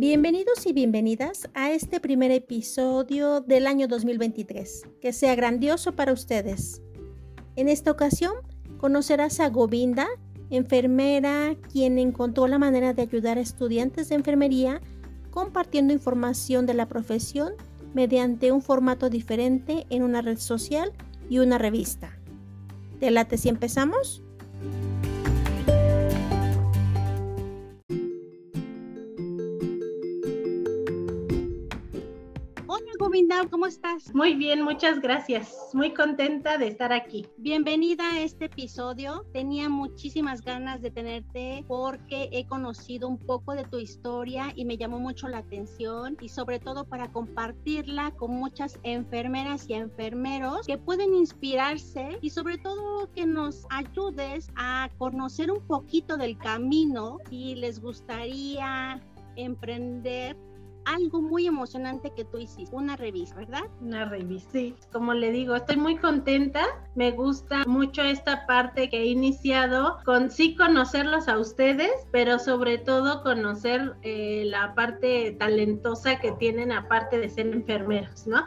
Bienvenidos y bienvenidas a este primer episodio del año 2023. Que sea grandioso para ustedes. En esta ocasión conocerás a Govinda, enfermera, quien encontró la manera de ayudar a estudiantes de enfermería compartiendo información de la profesión mediante un formato diferente en una red social y una revista. ¿Te late si empezamos? ¿Cómo estás? Muy bien, muchas gracias. Muy contenta de estar aquí. Bienvenida a este episodio. Tenía muchísimas ganas de tenerte porque he conocido un poco de tu historia y me llamó mucho la atención y sobre todo para compartirla con muchas enfermeras y enfermeros que pueden inspirarse y sobre todo que nos ayudes a conocer un poquito del camino y les gustaría emprender algo muy emocionante que tú hiciste, una revista, ¿verdad? Una revista, sí. Como le digo, estoy muy contenta. Me gusta mucho esta parte que he iniciado con sí conocerlos a ustedes, pero sobre todo conocer eh, la parte talentosa que tienen aparte de ser enfermeros, ¿no?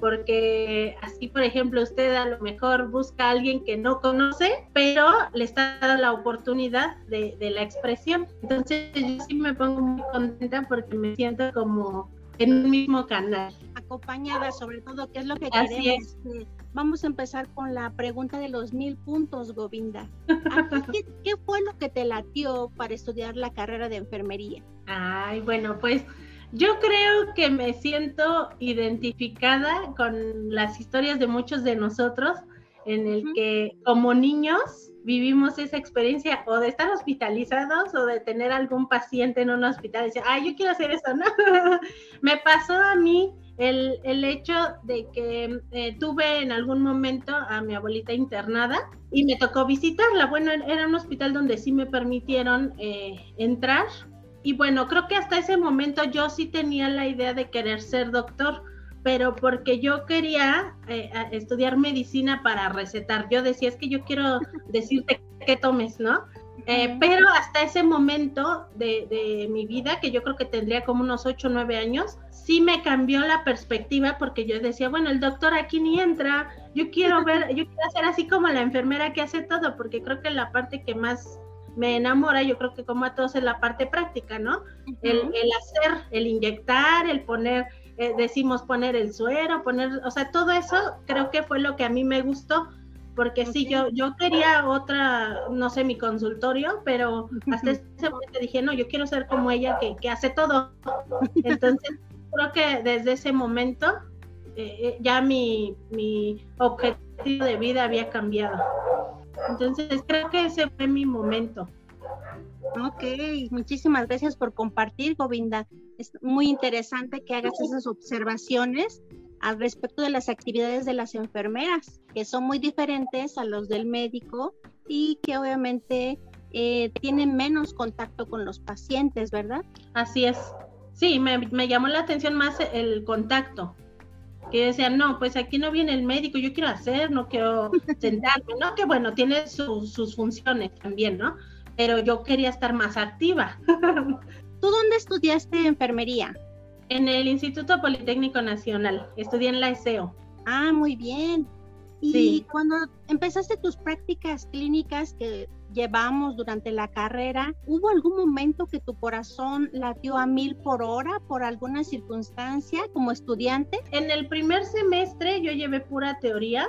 Porque así, por ejemplo, usted a lo mejor busca a alguien que no conoce, pero le está dando la oportunidad de, la expresión. Entonces, yo sí me pongo muy contenta porque me siento como en un mismo canal. Acompañada, sobre todo, ¿qué es lo que así queremos? Es. Vamos a empezar con la pregunta de los mil puntos, Govinda. ¿Qué, ¿Qué fue lo que te latió para estudiar la carrera de enfermería? Ay, bueno, pues yo creo que me siento identificada con las historias de muchos de nosotros en el que como niños vivimos esa experiencia o de estar hospitalizados o de tener algún paciente en un hospital y decir, ay, yo quiero hacer eso, ¿no? me pasó a mí el, el hecho de que eh, tuve en algún momento a mi abuelita internada y me tocó visitarla. Bueno, era un hospital donde sí me permitieron eh, entrar y bueno, creo que hasta ese momento yo sí tenía la idea de querer ser doctor, pero porque yo quería eh, estudiar medicina para recetar. Yo decía, es que yo quiero decirte qué tomes, ¿no? Eh, pero hasta ese momento de, de, mi vida, que yo creo que tendría como unos 8 o 9 años, sí me cambió la perspectiva porque yo decía, bueno, el doctor aquí ni entra, yo quiero ver, yo quiero ser así como la enfermera que hace todo, porque creo que la parte que más me enamora, yo creo que como a todos es la parte práctica, ¿no? el, hacer, el inyectar, el poner, eh, decimos poner el suero, poner, o sea, todo eso creo que fue lo que a mí me gustó, porque sí, yo, yo quería otra, no sé, mi consultorio, pero hasta ese momento dije, no, yo quiero ser como ella que, que hace todo. Entonces, creo que desde ese momento eh, eh, ya mi, mi objetivo de vida había cambiado. Entonces creo que ese fue mi momento. Ok, muchísimas gracias por compartir, Govinda. Es muy interesante que hagas esas observaciones al respecto de las actividades de las enfermeras, que son muy diferentes a los del médico y que obviamente eh, tienen menos contacto con los pacientes, ¿verdad? Así es. Sí, me, me llamó la atención más el contacto que decían, no, pues aquí no viene el médico, yo quiero hacer, no quiero sentarme, ¿no? Que bueno, tiene sus funciones también, ¿no? Pero yo quería estar más activa. ¿Tú dónde estudiaste enfermería? En el Instituto Politécnico Nacional, estudié en la ESEO. Ah, muy bien. Y cuando empezaste tus prácticas clínicas que llevamos durante la carrera, ¿hubo algún momento que tu corazón latió a mil por hora por alguna circunstancia como estudiante? En el primer semestre yo llevé pura teoría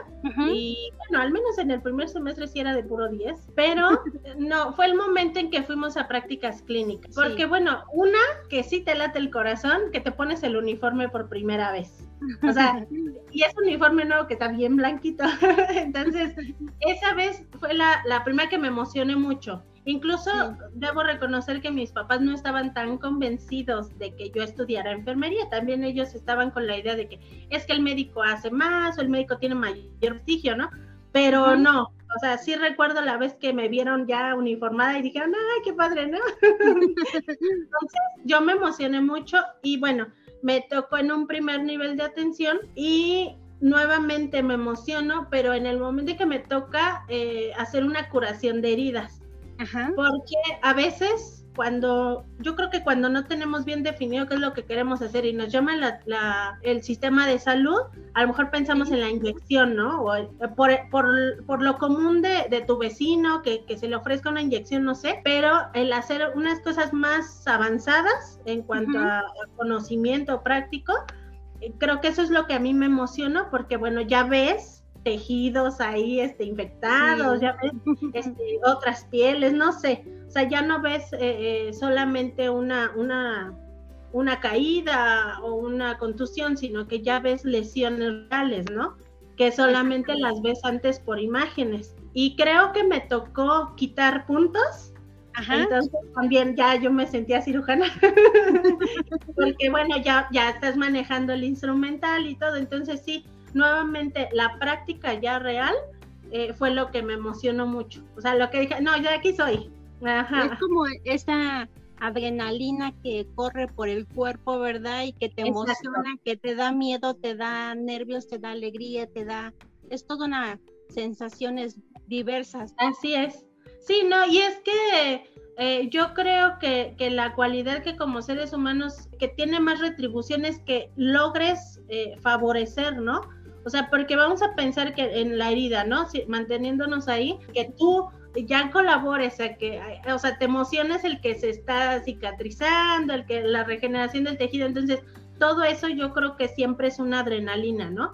y bueno, al menos en el primer semestre sí era de puro 10, pero no, fue el momento en que fuimos a prácticas clínicas. Porque bueno, una que sí te late el corazón, que te pones el uniforme por primera vez. O sea, y es un uniforme nuevo que está bien blanquito. Entonces, esa vez fue la, la primera que me emocioné mucho. Incluso debo reconocer que mis papás no estaban tan convencidos de que yo estudiara enfermería. También ellos estaban con la idea de que es que el médico hace más o el médico tiene mayor prestigio, ¿no? Pero no, o sea, sí recuerdo la vez que me vieron ya uniformada y dijeron, ay, qué padre, ¿no? Entonces yo me emocioné mucho y bueno, me tocó en un primer nivel de atención y nuevamente me emociono, pero en el momento que me toca eh, hacer una curación de heridas. Porque a veces cuando, yo creo que cuando no tenemos bien definido qué es lo que queremos hacer y nos llama la, el sistema de salud, a lo mejor pensamos en la inyección, ¿no? O por, por, lo común de, de tu vecino, que, que, se le ofrezca una inyección, no sé, pero el hacer unas cosas más avanzadas en cuanto a, conocimiento práctico, eh, creo que eso es lo que a mí me emociona porque, bueno, ya ves tejidos ahí este, infectados, ya ves este, otras pieles, no sé, o sea, ya no ves eh, eh, solamente una, una, una caída o una contusión, sino que ya ves lesiones reales, ¿no? Que solamente las ves antes por imágenes. Y creo que me tocó quitar puntos. Ajá. Entonces también ya yo me sentía cirujana, porque bueno, ya, ya estás manejando el instrumental y todo, entonces sí, nuevamente la práctica ya real eh, fue lo que me emocionó mucho. O sea, lo que dije, no, yo aquí soy. Es como esa adrenalina que corre por el cuerpo, ¿verdad? Y que te emociona, que te da miedo, te da nervios, te da alegría, te da... Es toda una sensaciones diversas. Así es. Sí, no, y es que eh, yo creo que, que, la cualidad que como seres humanos que tiene más retribución es que logres eh, favorecer, ¿no? O sea, porque vamos a pensar que en la herida, ¿no? manteniéndonos ahí, que tú ya colabores, a que, o sea, te emociones el que se está cicatrizando, el que la regeneración del tejido, entonces todo eso yo creo que siempre es una adrenalina, ¿no?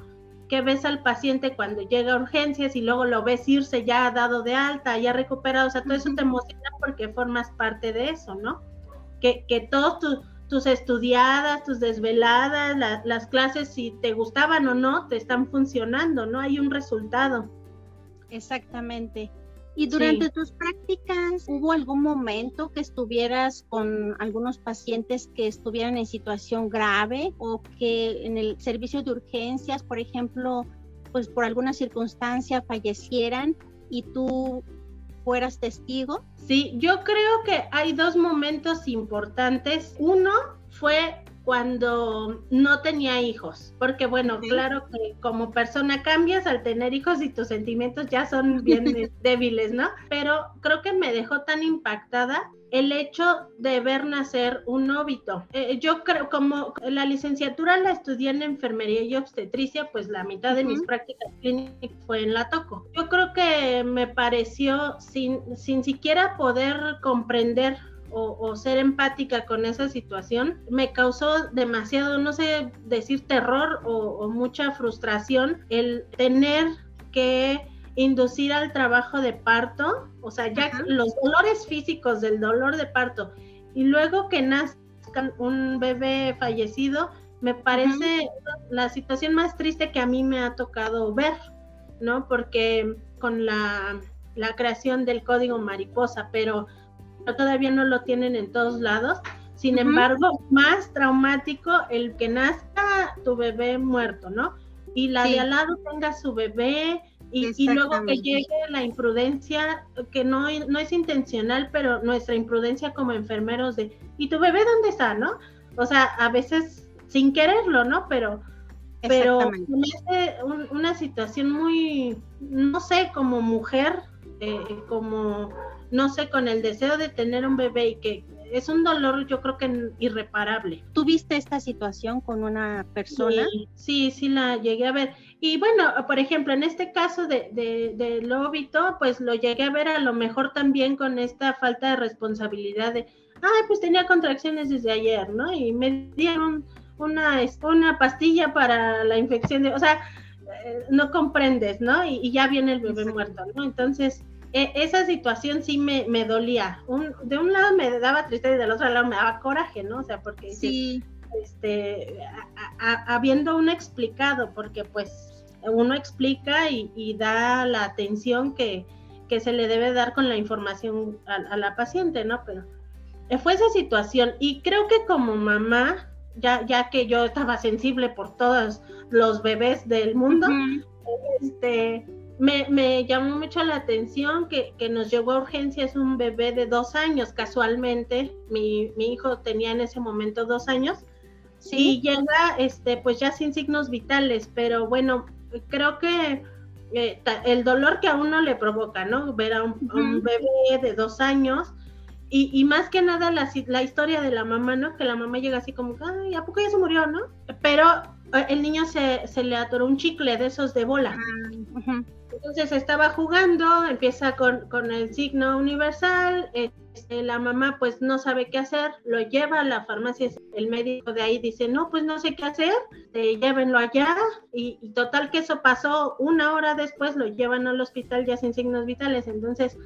Que ves al paciente cuando llega a urgencias y luego lo ves irse ya dado de alta, ya recuperado, o sea, todo eso te emociona porque formas parte de eso, ¿no? Que, que todos tus tus estudiadas, tus desveladas, las clases, si te gustaban o no, te están funcionando, ¿no? Hay un resultado. Exactamente. ¿Y durante tus prácticas hubo algún momento que estuvieras con algunos pacientes que estuvieran en situación grave o que en el servicio de urgencias, por ejemplo, pues por alguna circunstancia fallecieran y tú fueras testigo? Sí, yo creo que hay dos momentos importantes. Uno fue cuando no tenía hijos, porque bueno, claro que como persona cambias al tener hijos y tus sentimientos ya son bien débiles, ¿no? Pero creo que me dejó tan impactada el hecho de ver nacer un óbito. Eh, yo creo, como la licenciatura la estudié en enfermería y obstetricia, pues la mitad de mis prácticas clínicas fue en la toco. Yo creo que me pareció, sin, sin siquiera poder comprender o, ser empática con esa situación, me causó demasiado, no sé decir terror o, mucha frustración el tener que inducir al trabajo de parto, o sea, ya los dolores físicos del dolor de parto y luego que nazca un bebé fallecido, me parece la situación más triste que a mí me ha tocado ver, ¿no? Porque con la, la creación del código mariposa, pero todavía no lo tienen en todos lados. Sin embargo, más traumático el que nazca tu bebé muerto, ¿no? Y la de al lado tenga su bebé y, luego que llegue la imprudencia, que no, no es intencional, pero nuestra imprudencia como enfermeros de, ¿y tu bebé dónde está, no? O sea, a veces sin quererlo, ¿no? Pero, pero una situación muy, no sé, como mujer, eh, como no sé, con el deseo de tener un bebé y que es un dolor yo creo que irreparable. ¿Tuviste esta situación con una persona? Sí, sí, la llegué a ver. Y bueno, por ejemplo, en este caso de, de, del óbito, pues lo llegué a ver a lo mejor también con esta falta de responsabilidad de, ay, pues tenía contracciones desde ayer, ¿no? Y me dieron una, una pastilla para la infección de, o sea, eh, no comprendes, ¿no? Y, y ya viene el bebé muerto, ¿no? Entonces, e, esa situación sí me, me dolía. Un, de un lado me daba tristeza y del otro lado me daba coraje, ¿no? O sea, porque sí. este, habiendo uno explicado, porque pues uno explica y, da la atención que, que, se le debe dar con la información a, la paciente, ¿no? Pero fue esa situación y creo que como mamá, ya, ya que yo estaba sensible por todos los bebés del mundo, este me, llamó mucho la atención que, nos llegó a urgencias un bebé de dos años, casualmente, mi, hijo tenía en ese momento dos años, ¿Sí? y llega este, pues ya sin signos vitales, pero bueno, creo que eh, el dolor que a uno le provoca, ¿no? Ver a un, bebé de dos años y, más que nada la, la, historia de la mamá, ¿no? Que la mamá llega así como, ay, ¿a poco ya se murió, no? Pero eh, el niño se, se le atoró un chicle de esos de bola. Ah, Entonces estaba jugando, empieza con, con el signo universal, este, la mamá pues no sabe qué hacer, lo lleva a la farmacia, el médico de ahí dice, no, pues no sé qué hacer, eh, llévenlo allá, y, y, total que eso pasó una hora después, lo llevan al hospital ya sin signos vitales, entonces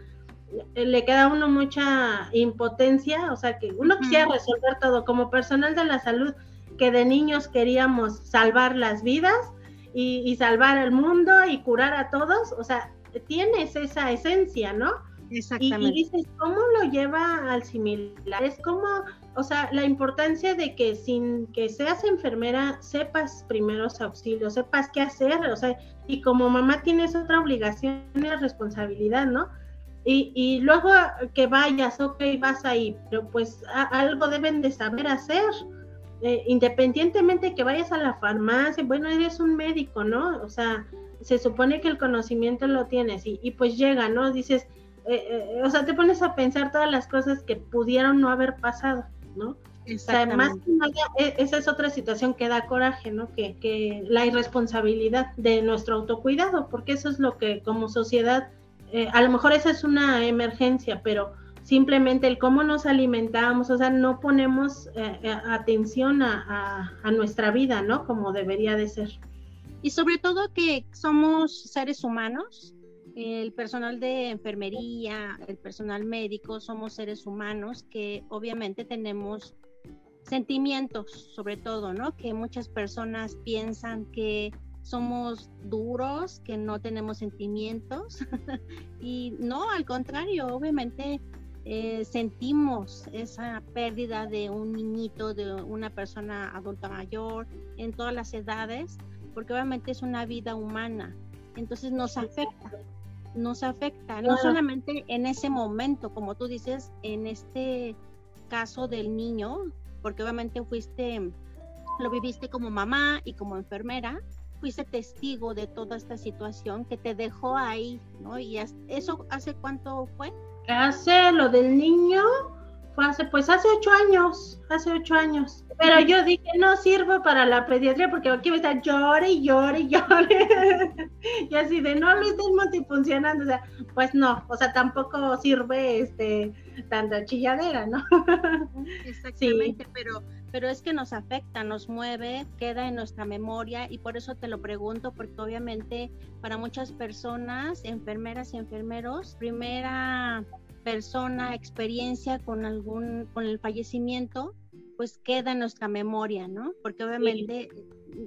le queda a uno mucha impotencia, o sea que uno quisiera resolver todo como personal de la salud, que de niños queríamos salvar las vidas y, salvar el mundo y curar a todos, o sea, tienes esa esencia, ¿no? Exactamente. Y, dices, ¿cómo lo lleva al similar? Es como, o sea, la importancia de que sin que seas enfermera, sepas primeros auxilios, sepas qué hacer, o sea, y como mamá tienes otra obligación y responsabilidad, ¿no? Y, luego que vayas, ok, vas ahí, pero pues algo deben de saber hacer. Eh, independientemente que vayas a la farmacia, bueno, eres un médico, ¿no? O sea, se supone que el conocimiento lo tienes y, pues llega, ¿no? Dices, eh, eh, o sea, te pones a pensar todas las cosas que pudieron no haber pasado, ¿no? O sea, más que nada, e, esa es otra situación que da coraje, ¿no? Que, que la irresponsabilidad de nuestro autocuidado, porque eso es lo que como sociedad eh, a lo mejor esa es una emergencia, pero simplemente el cómo nos alimentamos, o sea, no ponemos eh, eh, atención a, nuestra vida, ¿no? Como debería de ser. Y sobre todo que somos seres humanos, el personal de enfermería, el personal médico, somos seres humanos que obviamente tenemos sentimientos, sobre todo, ¿no? Que muchas personas piensan que somos duros, que no tenemos sentimientos. y no, al contrario, obviamente eh, sentimos esa pérdida de un niñito, de una persona adulta mayor, en todas las edades, porque obviamente es una vida humana. Entonces nos afecta, nos afecta, no solamente en ese momento, como tú dices, en este caso del niño, porque obviamente fuiste, lo viviste como mamá y como enfermera, fuiste testigo de toda esta situación que te dejó ahí, ¿no? Y eso hace cuánto fue? Hace lo del niño, fue hace, pues hace ocho años, hace ocho años. Pero yo dije, no sirvo para la pediatría porque aquí me está llore y llore y llore. y así de, no lo estés multifuncionando. O sea, pues no, o sea, tampoco sirve este tanta chilladera, ¿no? Exactamente, pero pero es que nos afecta, nos mueve, queda en nuestra memoria y por eso te lo pregunto, porque obviamente para muchas personas, enfermeras y enfermeros, primera persona, experiencia con algún, con el fallecimiento, pues queda en nuestra memoria, ¿no? Porque obviamente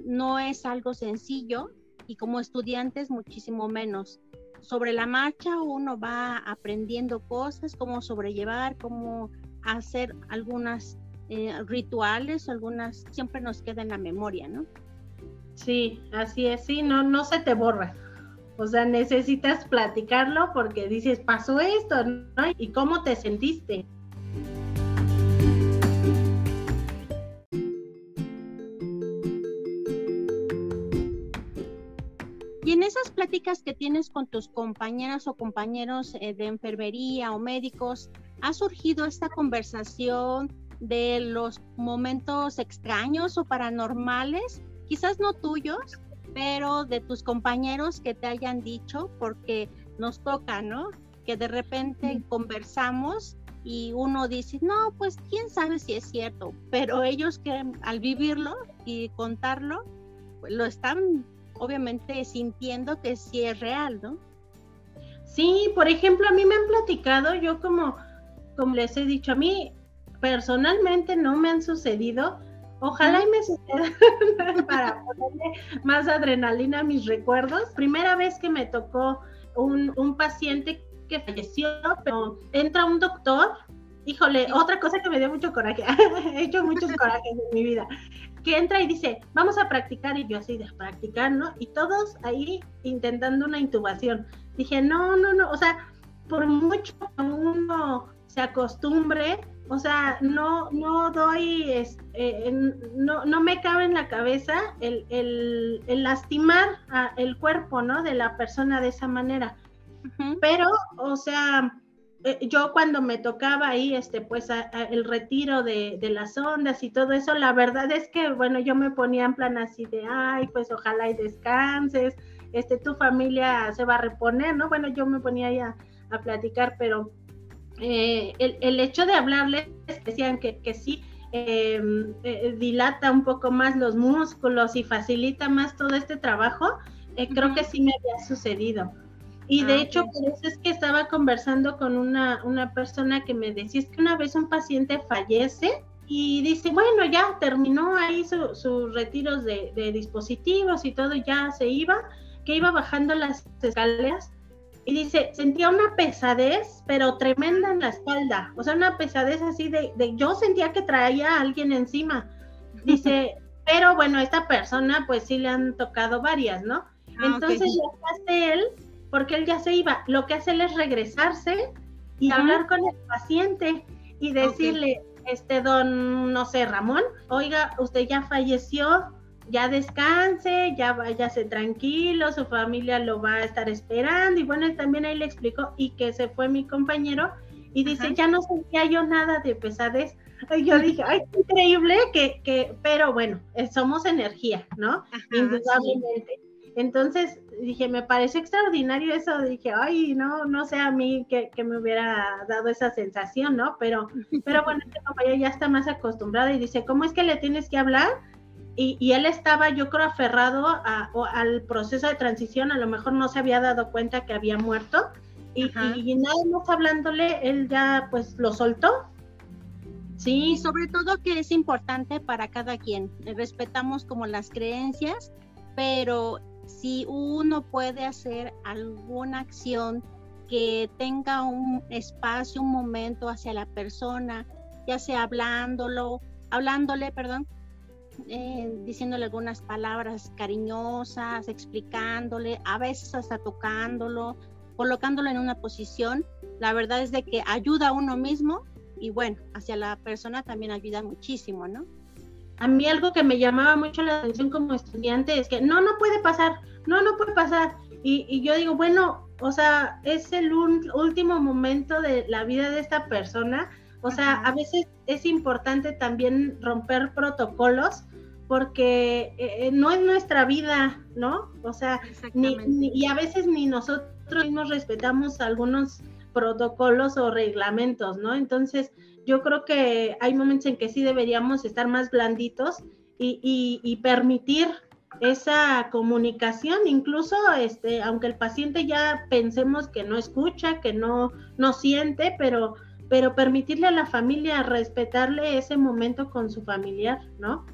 no es algo sencillo y como estudiantes muchísimo menos. Sobre la marcha uno va aprendiendo cosas, cómo sobrellevar, cómo hacer algunas eh, rituales, algunas siempre nos queda en la memoria, ¿no? Sí, así es, sí, no, no se te borra. O sea, necesitas platicarlo porque dices, pasó esto, ¿no? ¿Y cómo te sentiste? Y en esas pláticas que tienes con tus compañeras o compañeros eh, de enfermería o médicos, ¿ha surgido esta conversación de los momentos extraños o paranormales, quizás no tuyos, pero de tus compañeros que te hayan dicho, porque nos toca, ¿no? Que de repente conversamos y uno dice, no, pues quién sabe si es cierto, pero ellos que al vivirlo y contarlo, pues lo están obviamente sintiendo que sí es real, ¿no? Sí, por ejemplo, a mí me han platicado, yo como, como les he dicho, a mí personalmente no me han sucedido. Ojalá y me suceda para ponerle más adrenalina a mis recuerdos. Primera vez que me tocó un, un paciente que falleció, pero entra un doctor. Híjole, otra cosa que me dio mucho coraje, he hecho muchos corajes en mi vida, que entra y dice, vamos a practicar, y yo así de practicar, ¿no? Y todos ahí intentando una intubación. Dije, no, no, no, o sea, por mucho que uno se acostumbre, o sea, no, no doy, eh, no, no me cabe en la cabeza el, el, lastimar el cuerpo, ¿no? De la persona de esa manera. Pero, o sea, eh, yo cuando me tocaba ahí, este, pues el retiro de, de, las ondas y todo eso, la verdad es que, bueno, yo me ponía en plan así de, ay, pues ojalá y descanses, este, tu familia se va a reponer, ¿no? Bueno, yo me ponía ahí a, a platicar, pero eh, el, el, hecho de hablarles, decían que, que sí, em, eh, dilata un poco más los músculos y facilita más todo este trabajo, eh, creo que sí me había sucedido. Y de hecho, por eso es que estaba conversando con una, una persona que me decía, es que una vez un paciente fallece y dice, bueno, ya terminó ahí sus retiros de, de dispositivos y todo, ya se iba, que iba bajando las escaleras y dice, sentía una pesadez, pero tremenda en la espalda, o sea, una pesadez así de, de yo sentía que traía a alguien encima. Dice, pero bueno, esta persona pues sí le han tocado varias, ¿no? Ah, Entonces lo que hace él, porque él ya se iba, lo que hace él es regresarse y hablar con el paciente y decirle, este don, no sé, Ramón, oiga, usted ya falleció, ya descanse, ya váyase tranquilo, su familia lo va a estar esperando. Y bueno, también ahí le explicó y que se fue mi compañero y dice, ya no sentía yo nada de pesadez. Y yo dije, ay, qué increíble que, que, pero bueno, eh, somos energía, ¿no? Indudablemente. Entonces dije, me parece extraordinario eso, dije, ay, no, no sé a mí que, que, me hubiera dado esa sensación, ¿no? Pero, pero bueno, este compañero ya está más acostumbrado y dice, ¿cómo es que le tienes que hablar? Y, él estaba, yo creo, aferrado al proceso de transición, a lo mejor no se había dado cuenta que había muerto, y, y, nada más hablándole, él ya pues lo soltó. Sí, sobre todo que es importante para cada quien. Respetamos como las creencias, pero si uno puede hacer alguna acción que tenga un espacio, un momento hacia la persona, ya sea hablándolo, hablándole, perdón, eh, diciéndole algunas palabras cariñosas, explicándole, a veces hasta tocándolo, colocándolo en una posición. La verdad es de que ayuda a uno mismo y bueno, hacia la persona también ayuda muchísimo, ¿no? A mí algo que me llamaba mucho la atención como estudiante es que no, no puede pasar, no, no puede pasar. Y, y yo digo, bueno, o sea, es el último momento de la vida de esta persona. O sea, a veces es importante también romper protocolos porque eh, eh, no es nuestra vida, ¿no? O sea, ni, y a veces ni nosotros mismos respetamos algunos protocolos o reglamentos, ¿no? Entonces, yo creo que hay momentos en que sí deberíamos estar más blanditos y, y, permitir esa comunicación, incluso este, aunque el paciente ya pensemos que no escucha, que no, no siente, pero, pero permitirle a la familia respetarle ese momento con su familiar, ¿no?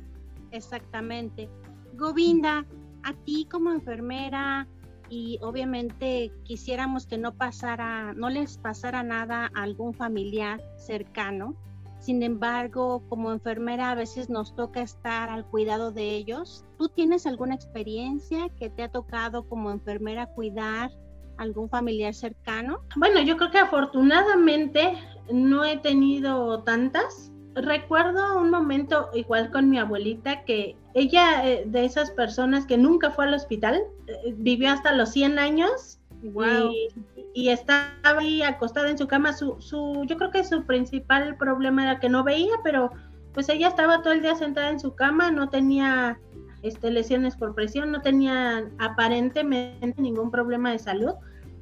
Exactamente. Govinda, a ti como enfermera y obviamente quisiéramos que no pasara, no les pasara nada a algún familiar cercano. Sin embargo, como enfermera a veces nos toca estar al cuidado de ellos. ¿Tú tienes alguna experiencia que te ha tocado como enfermera cuidar algún familiar cercano? Bueno, yo creo que afortunadamente no he tenido tantas, recuerdo un momento igual con mi abuelita que ella eh, de esas personas que nunca fue al hospital, eh, vivió hasta los 100 años y, estaba ahí acostada en su cama. Su, su, yo creo que su principal problema era que no veía, pero pues ella estaba todo el día sentada en su cama, no tenía este, lesiones por presión, no tenía aparentemente ningún problema de salud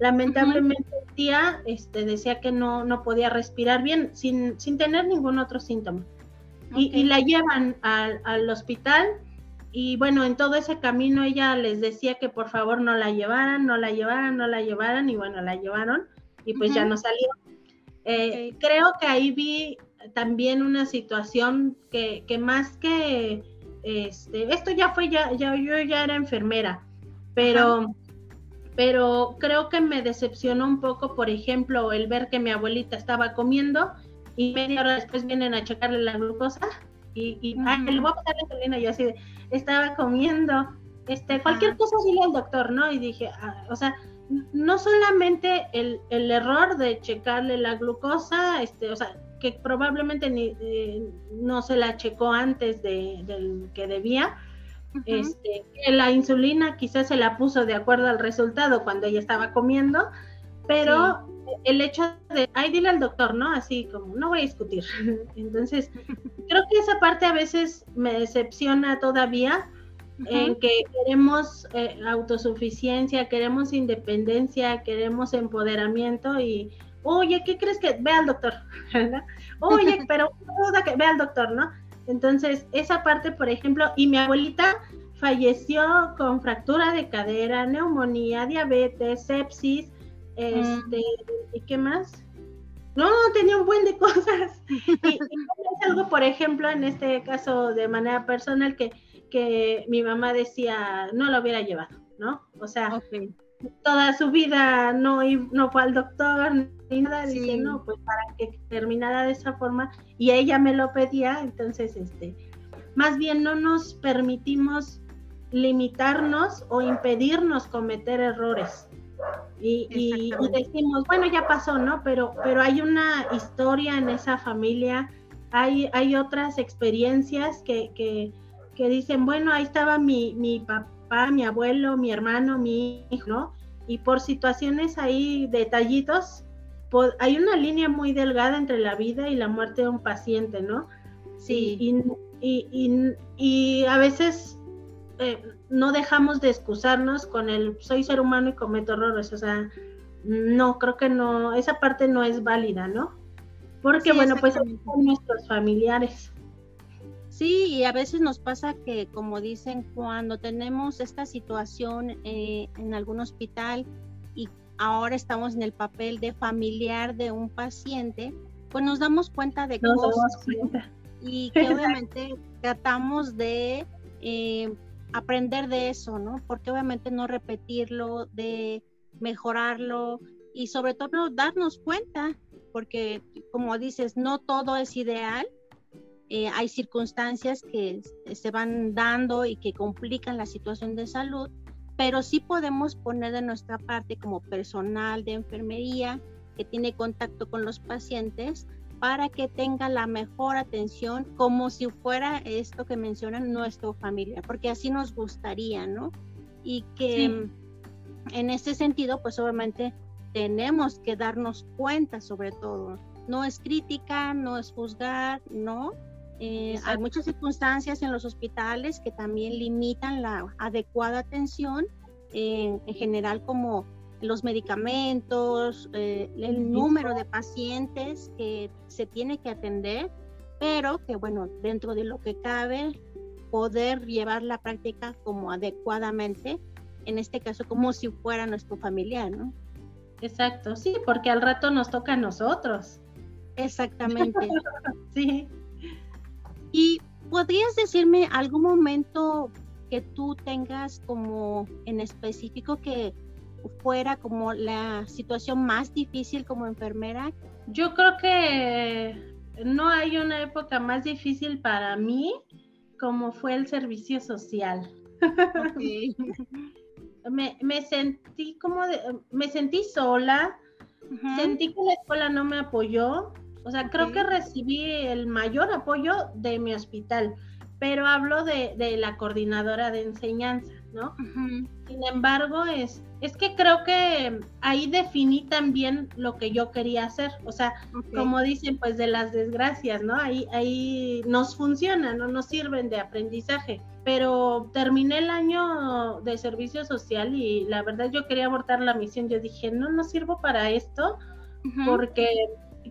Lamentablemente el tía este, decía que no, no podía respirar bien sin, sin tener ningún otro síntoma. Y, la llevan al, al, hospital y bueno, en todo ese camino ella les decía que por favor no la llevaran, no la llevaran, no la llevaran y bueno, la llevaron y pues ya no salió. Eh, creo que ahí vi también una situación que, que más que este, esto ya fue ya, ya yo ya era enfermera, pero pero creo que me decepcionó un poco, por ejemplo, el ver que mi abuelita estaba comiendo y media hora después vienen a checarle la glucosa y, y le voy a pasar yo así estaba comiendo, este, cualquier cosa así al doctor, ¿no? Y dije, ah, o sea, no solamente el, el, error de checarle la glucosa, este, o sea, que probablemente ni, eh, no se la checó antes de, del que debía, este, la insulina quizás se la puso de acuerdo al resultado cuando ella estaba comiendo, pero el hecho de, ay, dile al doctor, ¿no? Así como, no voy a discutir. Entonces, creo que esa parte a veces me decepciona todavía, en que queremos eh, autosuficiencia, queremos independencia, queremos empoderamiento y, oye, ¿qué crees que? Ve al doctor, ¿verdad? Oye, pero duda que ve al doctor, ¿no? Entonces, esa parte, por ejemplo, y mi abuelita falleció con fractura de cadera, neumonía, diabetes, sepsis, este, ¿y qué más? No, tenía un buen de cosas. Y, es algo, por ejemplo, en este caso de manera personal, que, que mi mamá decía, no lo hubiera llevado, ¿no? O sea, toda su vida no, no fue al doctor ni nada, no, pues para que terminara de esa forma, y ella me lo pedía, entonces, este, más bien no nos permitimos limitarnos o impedirnos cometer errores. Y, decimos, bueno, ya pasó, ¿no? Pero, pero hay una historia en esa familia, hay, hay otras experiencias que, que, que dicen, bueno, ahí estaba mi, mi papá, mi abuelo, mi hermano, mi hijo, ¿no? Y por situaciones ahí, detallitos, hay una línea muy delgada entre la vida y la muerte de un paciente, ¿no? Sí. Y, y, y a veces eh, no dejamos de excusarnos con el soy ser humano y cometo errores, o sea, no, creo que no, esa parte no es válida, ¿no? Porque bueno, pues son nuestros familiares. Sí, y a veces nos pasa que, como dicen, cuando tenemos esta situación eh, en algún hospital y ahora estamos en el papel de familiar de un paciente, pues nos damos cuenta de cosas y que obviamente tratamos de eh, aprender de eso, ¿no? Porque obviamente no repetirlo, de mejorarlo y sobre todo darnos cuenta, porque como dices, no todo es ideal, eh, hay circunstancias que se van dando y que complican la situación de salud, pero sí podemos poner de nuestra parte como personal de enfermería que tiene contacto con los pacientes, para que tenga la mejor atención como si fuera esto que mencionan nuestra familia, porque así nos gustaría, ¿no? Y que en este sentido, pues obviamente tenemos que darnos cuenta sobre todo. No es crítica, no es juzgar, no. Eh, hay muchas circunstancias en los hospitales que también limitan la adecuada atención, en general como los medicamentos, eh, el número de pacientes que se tiene que atender, pero que bueno, dentro de lo que cabe, poder llevar la práctica como adecuadamente, en este caso como si fuera nuestro familiar, ¿no? Exacto, sí, porque al rato nos toca a nosotros. Exactamente. sí. Y podrías decirme algún momento que tú tengas como en específico que fuera como la situación más difícil como enfermera? Yo creo que no hay una época más difícil para mí como fue el servicio social. me, me, sentí como de, me sentí sola, sentí que la escuela no me apoyó, o sea, creo que recibí el mayor apoyo de mi hospital, pero hablo de, de la coordinadora de enseñanza, ¿no? Sin embargo, es, es que creo que ahí definí también lo que yo quería hacer. O sea, como dicen, pues de las desgracias, ¿no? Ahí, ahí nos funciona, ¿no? Nos sirven de aprendizaje. Pero terminé el año de servicio social y la verdad yo quería abortar la misión. Yo dije, no, no sirvo para esto porque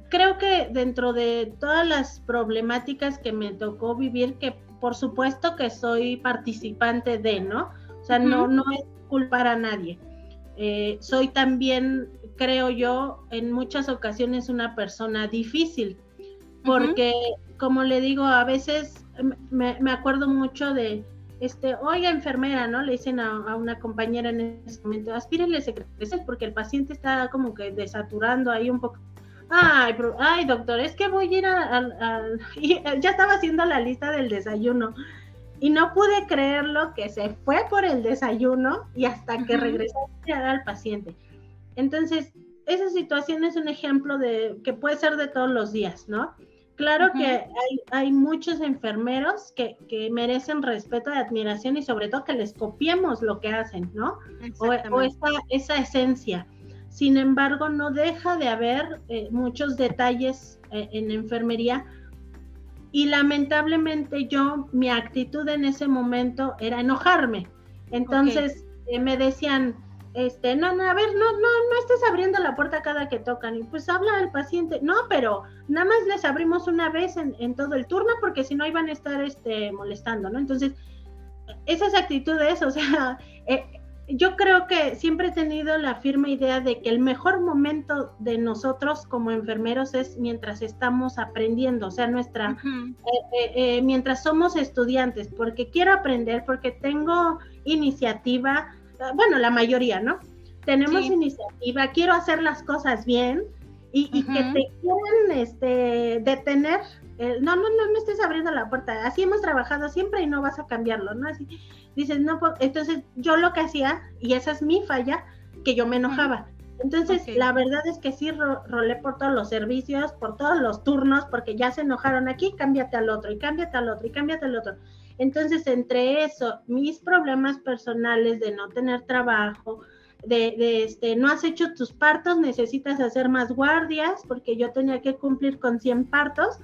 creo que dentro de todas las problemáticas que me tocó vivir, que por supuesto que soy participante de, ¿no? O sea, no, no es culpar a nadie eh, soy también, creo yo, en muchas ocasiones una persona difícil, porque como le digo, a veces me, acuerdo mucho de, este, oiga enfermera, ¿no? Le dicen a, una compañera en ese momento, aspírele secretas porque el paciente está como que desaturando ahí un poco. Ay, ay, doctor, es que voy a ir a, ya estaba haciendo la lista del desayuno y no pude creerlo que se fue por el desayuno y hasta que regresó al paciente. Entonces, esa situación es un ejemplo de que puede ser de todos los días, ¿no? Claro que hay, hay, muchos enfermeros que, que, merecen respeto y admiración y sobre todo que les copiemos lo que hacen, ¿no? O, esa, esa, esencia. Sin embargo no deja de haber eh, muchos detalles eh, en enfermería y lamentablemente yo, mi actitud en ese momento era enojarme. Entonces eh, me decían, este, no, no, a ver, no, no, no estés abriendo la puerta cada que tocan. Y pues habla al paciente, no, pero nada más les abrimos una vez en, todo el turno porque si no iban a estar este, molestando, ¿no? Entonces, esas actitudes, o sea, eh, yo creo que siempre he tenido la firme idea de que el mejor momento de nosotros como enfermeros es mientras estamos aprendiendo, o sea, nuestra, eh, eh, mientras somos estudiantes, porque quiero aprender, porque tengo iniciativa, bueno, la mayoría, ¿no? Tenemos iniciativa, quiero hacer las cosas bien y, que te quieran este, detener. no, no, no, no estés abriendo la puerta. Así hemos trabajado siempre y no vas a cambiarlo, ¿no? Así dices, no, entonces yo lo que hacía, y esa es mi falla, que yo me enojaba. Entonces, la verdad es que sí rolé por todos los servicios, por todos los turnos, porque ya se enojaron aquí, cámbiate al otro, y cámbiate al otro, y cámbiate al otro. Entonces, entre eso, mis problemas personales de no tener trabajo, de, de, este, no has hecho tus partos, necesitas hacer más guardias, porque yo tenía que cumplir con 100 partos,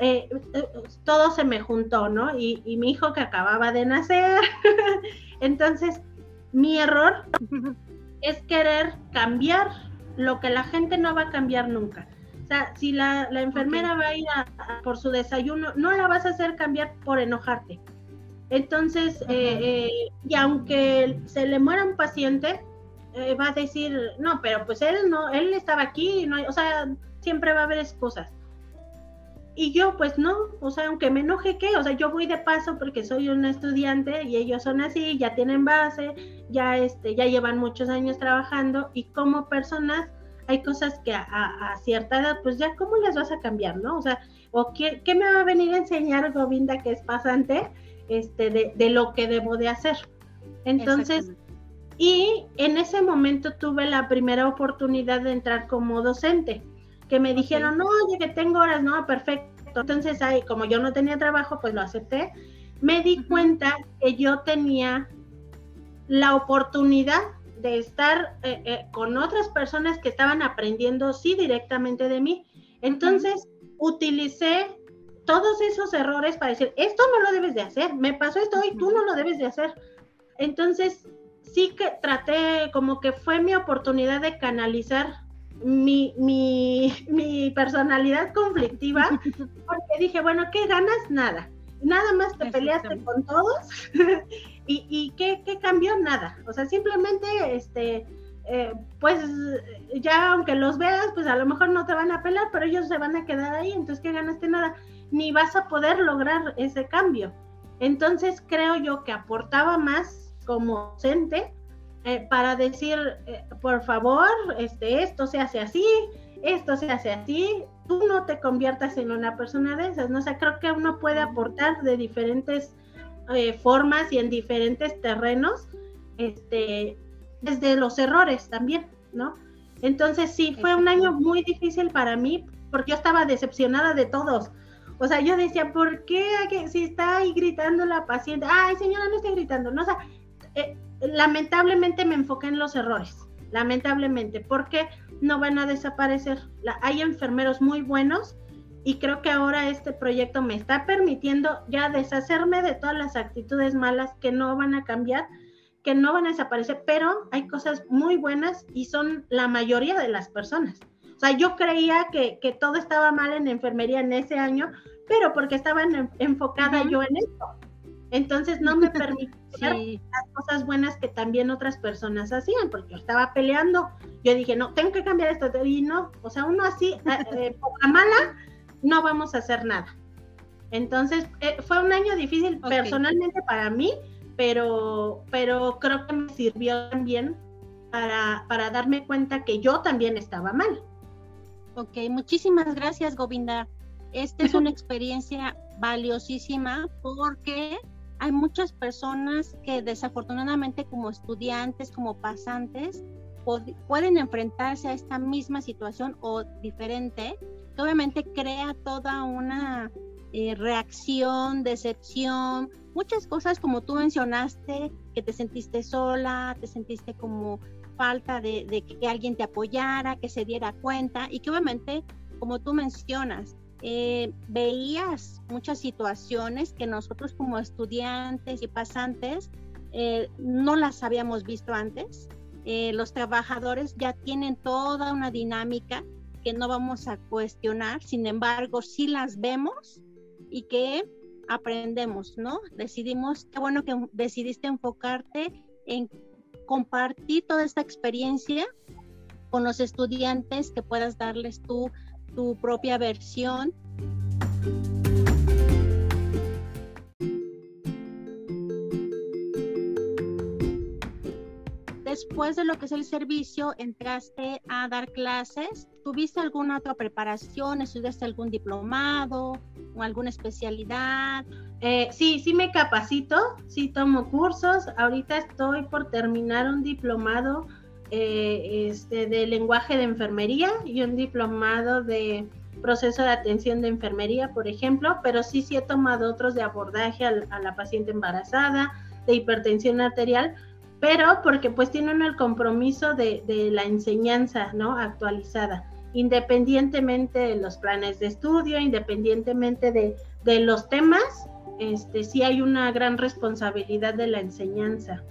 eh, eh, todo se me juntó, ¿no? Y, y, mi hijo que acababa de nacer. Entonces, mi error es querer cambiar lo que la gente no va a cambiar nunca. O sea, si la, la enfermera va a ir por su desayuno, no la vas a hacer cambiar por enojarte. Entonces, eh, y aunque se le muera un paciente, va a decir, no, pero pues él no, él estaba aquí, no, o sea, siempre va a haber excusas. Y yo, pues no, o sea, aunque me enoje, ¿qué? O sea, yo voy de paso porque soy una estudiante y ellos son así, ya tienen base, ya, este, ya llevan muchos años trabajando y como personas hay cosas que a, cierta edad, pues ya, ¿cómo les vas a cambiar, no? O sea, ¿o qué, qué, me va a venir a enseñar Govinda que es pasante este, de, de lo que debo de hacer? Entonces, y en ese momento tuve la primera oportunidad de entrar como docente que me dijeron, no, oye, que tengo horas, no, perfecto. Entonces, ahí, como yo no tenía trabajo, pues lo acepté. Me di cuenta que yo tenía la oportunidad de estar eh, eh, con otras personas que estaban aprendiendo, sí, directamente de mí. Entonces, utilicé todos esos errores para decir, esto no lo debes de hacer, me pasó esto y tú no lo debes de hacer. Entonces, sí que traté, como que fue mi oportunidad de canalizar mi, mi, mi personalidad conflictiva, porque dije, bueno, ¿qué ganas? Nada. Nada más te peleaste con todos y, y ¿qué, ¿qué, cambió? Nada. O sea, simplemente, este, eh, pues ya aunque los veas, pues a lo mejor no te van a pelar, pero ellos se van a quedar ahí, entonces ¿qué ganaste? Nada. Ni vas a poder lograr ese cambio. Entonces creo yo que aportaba más como docente eh, para decir, eh, por favor, este, esto se hace así, esto se hace así, tú no te conviertas en una persona de esas, ¿no? O sea, creo que uno puede aportar de diferentes eh, formas y en diferentes terrenos, este, desde los errores también, ¿no? Entonces sí, fue un año muy difícil para mí porque yo estaba decepcionada de todos. O sea, yo decía, ¿por qué si está ahí gritando la paciente? Ay, señora, no esté gritando. No, o sea, lamentablemente me enfoqué en los errores, lamentablemente, porque no van a desaparecer. hay enfermeros muy buenos y creo que ahora este proyecto me está permitiendo ya deshacerme de todas las actitudes malas que no van a cambiar, que no van a desaparecer, pero hay cosas muy buenas y son la mayoría de las personas. O sea, yo creía que, todo estaba mal en enfermería en ese año, pero porque estaba enfocada yo en esto. Entonces no me permitía las cosas buenas que también otras personas hacían, porque yo estaba peleando. Yo dije, no, tengo que cambiar esto. Y no, o sea, uno así, eh, eh, poca mala, no vamos a hacer nada. Entonces, eh, fue un año difícil personalmente para mí, pero, pero creo que me sirvió también para, para darme cuenta que yo también estaba mal. Ok, muchísimas gracias, Govinda. Esta es una experiencia valiosísima porque hay muchas personas que desafortunadamente como estudiantes, como pasantes, pueden enfrentarse a esta misma situación o diferente, que obviamente crea toda una eh, reacción, decepción, muchas cosas como tú mencionaste, que te sentiste sola, te sentiste como falta de, de, que alguien te apoyara, que se diera cuenta y que obviamente, como tú mencionas, eh, veías muchas situaciones que nosotros como estudiantes y pasantes eh, no las habíamos visto antes. Eh, los trabajadores ya tienen toda una dinámica que no vamos a cuestionar, sin embargo, sí las vemos y que aprendemos, ¿no? Decidimos, qué bueno que decidiste enfocarte en compartir toda esta experiencia con los estudiantes, que puedas darles tu, tu propia versión. Después de lo que es el servicio, entraste a dar clases. ¿Tuviste alguna otra preparación? ¿Estudiaste algún diplomado o alguna especialidad? Eh, sí, sí me capacito, sí tomo cursos. Ahorita estoy por terminar un diplomado eh, este, de lenguaje de enfermería y un diplomado de proceso de atención de enfermería, por ejemplo, pero sí, sí he tomado otros de abordaje a la paciente embarazada, de hipertensión arterial, pero porque pues tienen el compromiso de, la enseñanza, ¿no? Actualizada, independientemente de los planes de estudio, independientemente de, de los temas, este, sí hay una gran responsabilidad de la enseñanza.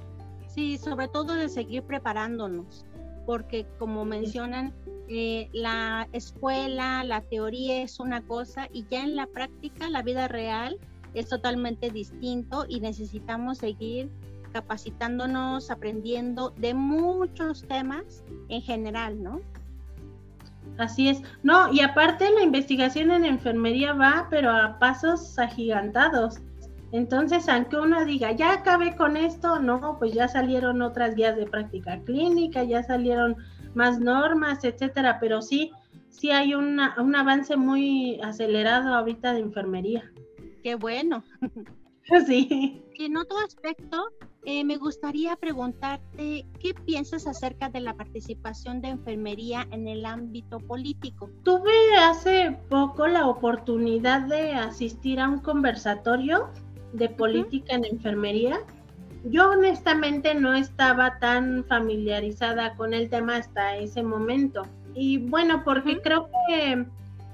Sí, sobre todo de seguir preparándonos, porque como mencionan, eh, la escuela, la teoría es una cosa y ya en la práctica, la vida real es totalmente distinto y necesitamos seguir capacitándonos, aprendiendo de muchos temas en general, ¿no? Así es. No, y aparte la investigación en enfermería va, pero a pasos agigantados. Entonces, aunque uno diga, ya acabé con esto, no, pues ya salieron otras guías de práctica clínica, ya salieron más normas, etcétera, pero sí, sí hay un avance muy acelerado ahorita de enfermería. Qué bueno. Sí. En otro aspecto, eh, me gustaría preguntarte qué piensas acerca de la participación de enfermería en el ámbito político. Tuve hace poco la oportunidad de asistir a un conversatorio de política en enfermería. Yo honestamente no estaba tan familiarizada con el tema hasta ese momento. Y bueno, porque creo que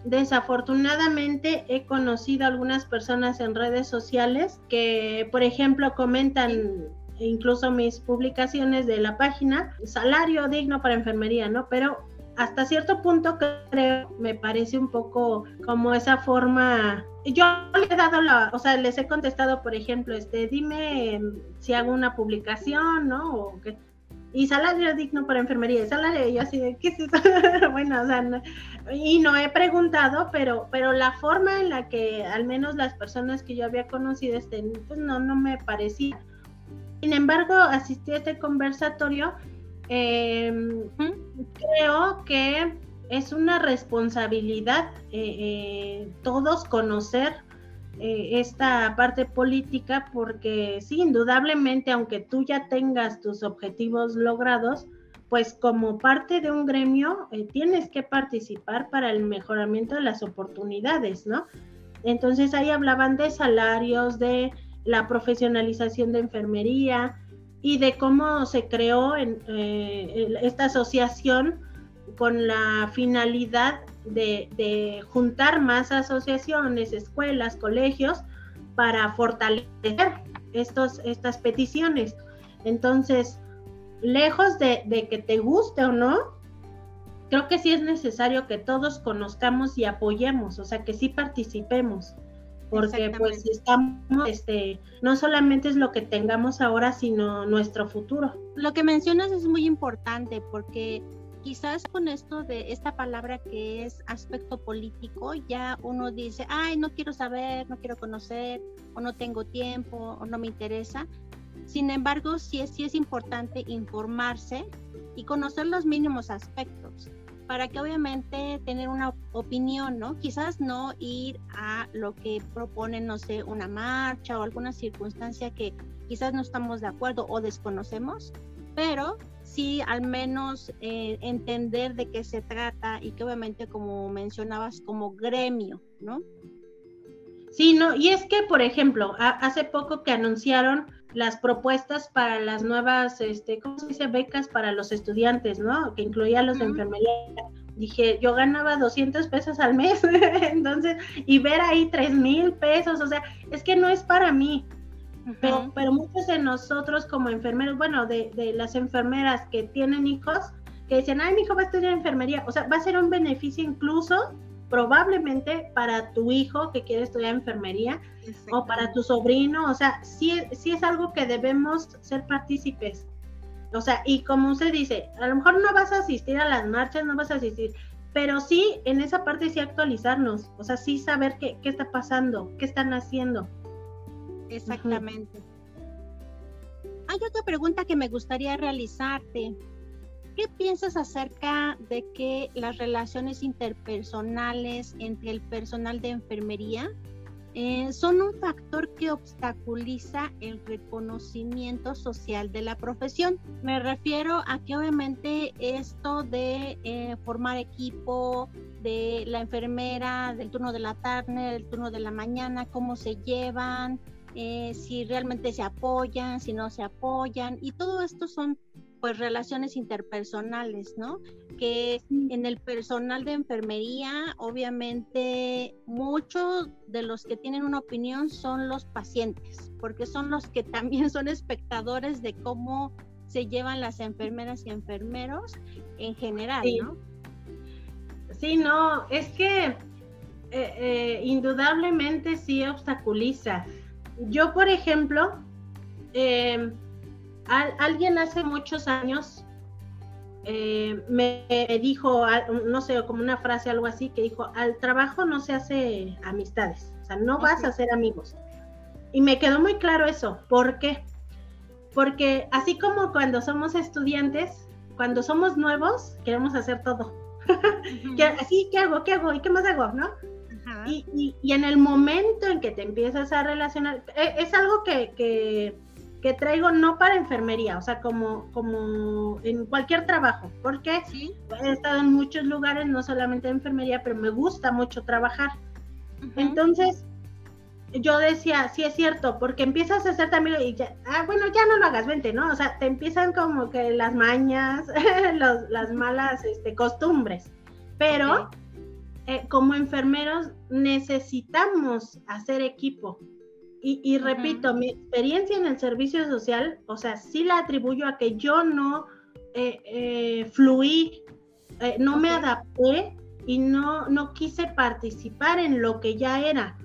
desafortunadamente he conocido algunas personas en redes sociales que, por ejemplo, comentan incluso mis publicaciones de la página, salario digno para enfermería, ¿no? Pero hasta cierto punto creo, me parece un poco como esa forma. Yo le he dado la, o sea, les he contestado, por ejemplo, este, dime si hago una publicación, ¿no? O que, y salario digno para enfermería, salario, y yo así de, ¿qué es eso? bueno, o sea, y no he preguntado, pero, pero la forma en la que al menos las personas que yo había conocido, este, pues no, no me parecía. Sin embargo, asistí a este conversatorio, em, creo que es una responsabilidad eh, eh, todos conocer eh, esta parte política porque sí, indudablemente, aunque tú ya tengas tus objetivos logrados, pues como parte de un gremio eh, tienes que participar para el mejoramiento de las oportunidades, ¿no? Entonces ahí hablaban de salarios, de la profesionalización de enfermería y de cómo se creó eh, esta asociación con la finalidad de, juntar más asociaciones, escuelas, colegios para fortalecer estos, estas peticiones. Entonces, lejos de, que te guste o no, creo que sí es necesario que todos conozcamos y apoyemos, o sea, que sí participemos, porque pues estamos, este, no solamente es lo que tengamos ahora, sino nuestro futuro. Lo que mencionas es muy importante porque quizás con esto de esta palabra que es aspecto político, ya uno dice, ay, no quiero saber, no quiero conocer, o no tengo tiempo, o no me interesa. Sin embargo, sí es, sí es importante informarse y conocer los mínimos aspectos para que obviamente tener una opinión, ¿no? Quizás no ir a lo que proponen, no sé, una marcha o alguna circunstancia que quizás no estamos de acuerdo o desconocemos, pero sí al menos eh, entender de qué se trata y que obviamente como mencionabas como gremio, ¿no? Sí, no, y es que, por ejemplo, hace poco que anunciaron las propuestas para las nuevas, este, ¿cómo se dice? Becas para los estudiantes, ¿no? Que incluía los de enfermería. Dije, yo ganaba 200 pesos al mes, entonces, y ver ahí 3 mil pesos, o sea, es que no es para mí. pero, pero, muchos de nosotros como enfermeros, bueno, de, de las enfermeras que tienen hijos, que dicen, ay, mi hijo va a estudiar enfermería, o sea, va a ser un beneficio incluso probablemente para tu hijo que quiere estudiar enfermería o para tu sobrino, o sea, sí, sí es algo que debemos ser partícipes. O sea, y como usted dice, a lo mejor no vas a asistir a las marchas, no vas a asistir, pero sí en esa parte sí actualizarnos, o sea, sí saber qué, qué está pasando, qué están haciendo. Exactamente. Hay otra pregunta que me gustaría realizarte. ¿Qué piensas acerca de que las relaciones interpersonales entre el personal de enfermería eh, son un factor que obstaculiza el reconocimiento social de la profesión? Me refiero a que obviamente esto de eh, formar equipo, de la enfermera, del turno de la tarde, del turno de la mañana, cómo se llevan, eh, si realmente se apoyan, si no se apoyan, y todo esto son pues relaciones interpersonales, ¿no? Que en el personal de enfermería, obviamente, muchos de los que tienen una opinión son los pacientes, porque son los que también son espectadores de cómo se llevan las enfermeras y enfermeros en general, ¿no? Sí, no, es que eh, eh, indudablemente sí obstaculiza. Yo, por ejemplo, eh, alguien hace muchos años eh, me dijo, no sé, como una frase, algo así, que dijo, al trabajo no se hace amistades, o sea, no vas a hacer amigos. Y me quedó muy claro eso. ¿Por qué? Porque así como cuando somos estudiantes, cuando somos nuevos, queremos hacer todo. así, ¿qué hago? ¿Qué hago? ¿Y qué más hago? ¿No? Y, y, en el momento en que te empiezas a relacionar, e, es, algo que, que que traigo no para enfermería, o sea, como, como en cualquier trabajo, porque he estado en muchos lugares, no solamente de enfermería, pero me gusta mucho trabajar. Entonces, yo decía, sí es cierto, porque empiezas a hacer también, y ya, ah, bueno, ya no lo hagas, vente, ¿no? O sea, te empiezan como que las mañas, las malas este, costumbres, pero eh, como enfermeros necesitamos hacer equipo, y, repito, mi experiencia en el servicio social, o sea, sí la atribuyo a que yo no eh, eh, fluí, eh, no me adapté y no, no quise participar en lo que ya era.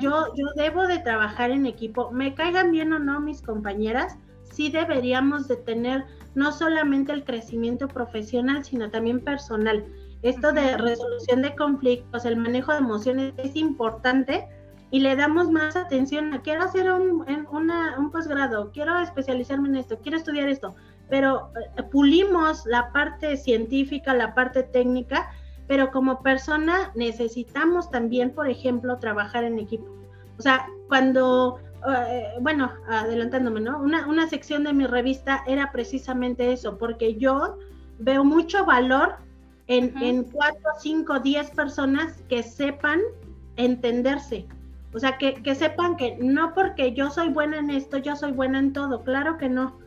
yo, yo debo de trabajar en equipo, me caigan bien o no mis compañeras, sí deberíamos de tener no solamente el crecimiento profesional, sino también personal. Esto de resolución de conflictos, el manejo de emociones es importante y le damos más atención a quiero hacer un, un posgrado, quiero especializarme en esto, quiero estudiar esto, pero eh, pulimos la parte científica, la parte técnica, pero como persona necesitamos también, por ejemplo, trabajar en equipo. O sea, cuando, eh, bueno, adelantándome, ¿no? Una, una sección de mi revista era precisamente eso, porque yo veo mucho valor en, en cuatro, cinco, diez personas que sepan entenderse, o sea, que, sepan que no porque yo soy buena en esto, yo soy buena en todo. Claro que no.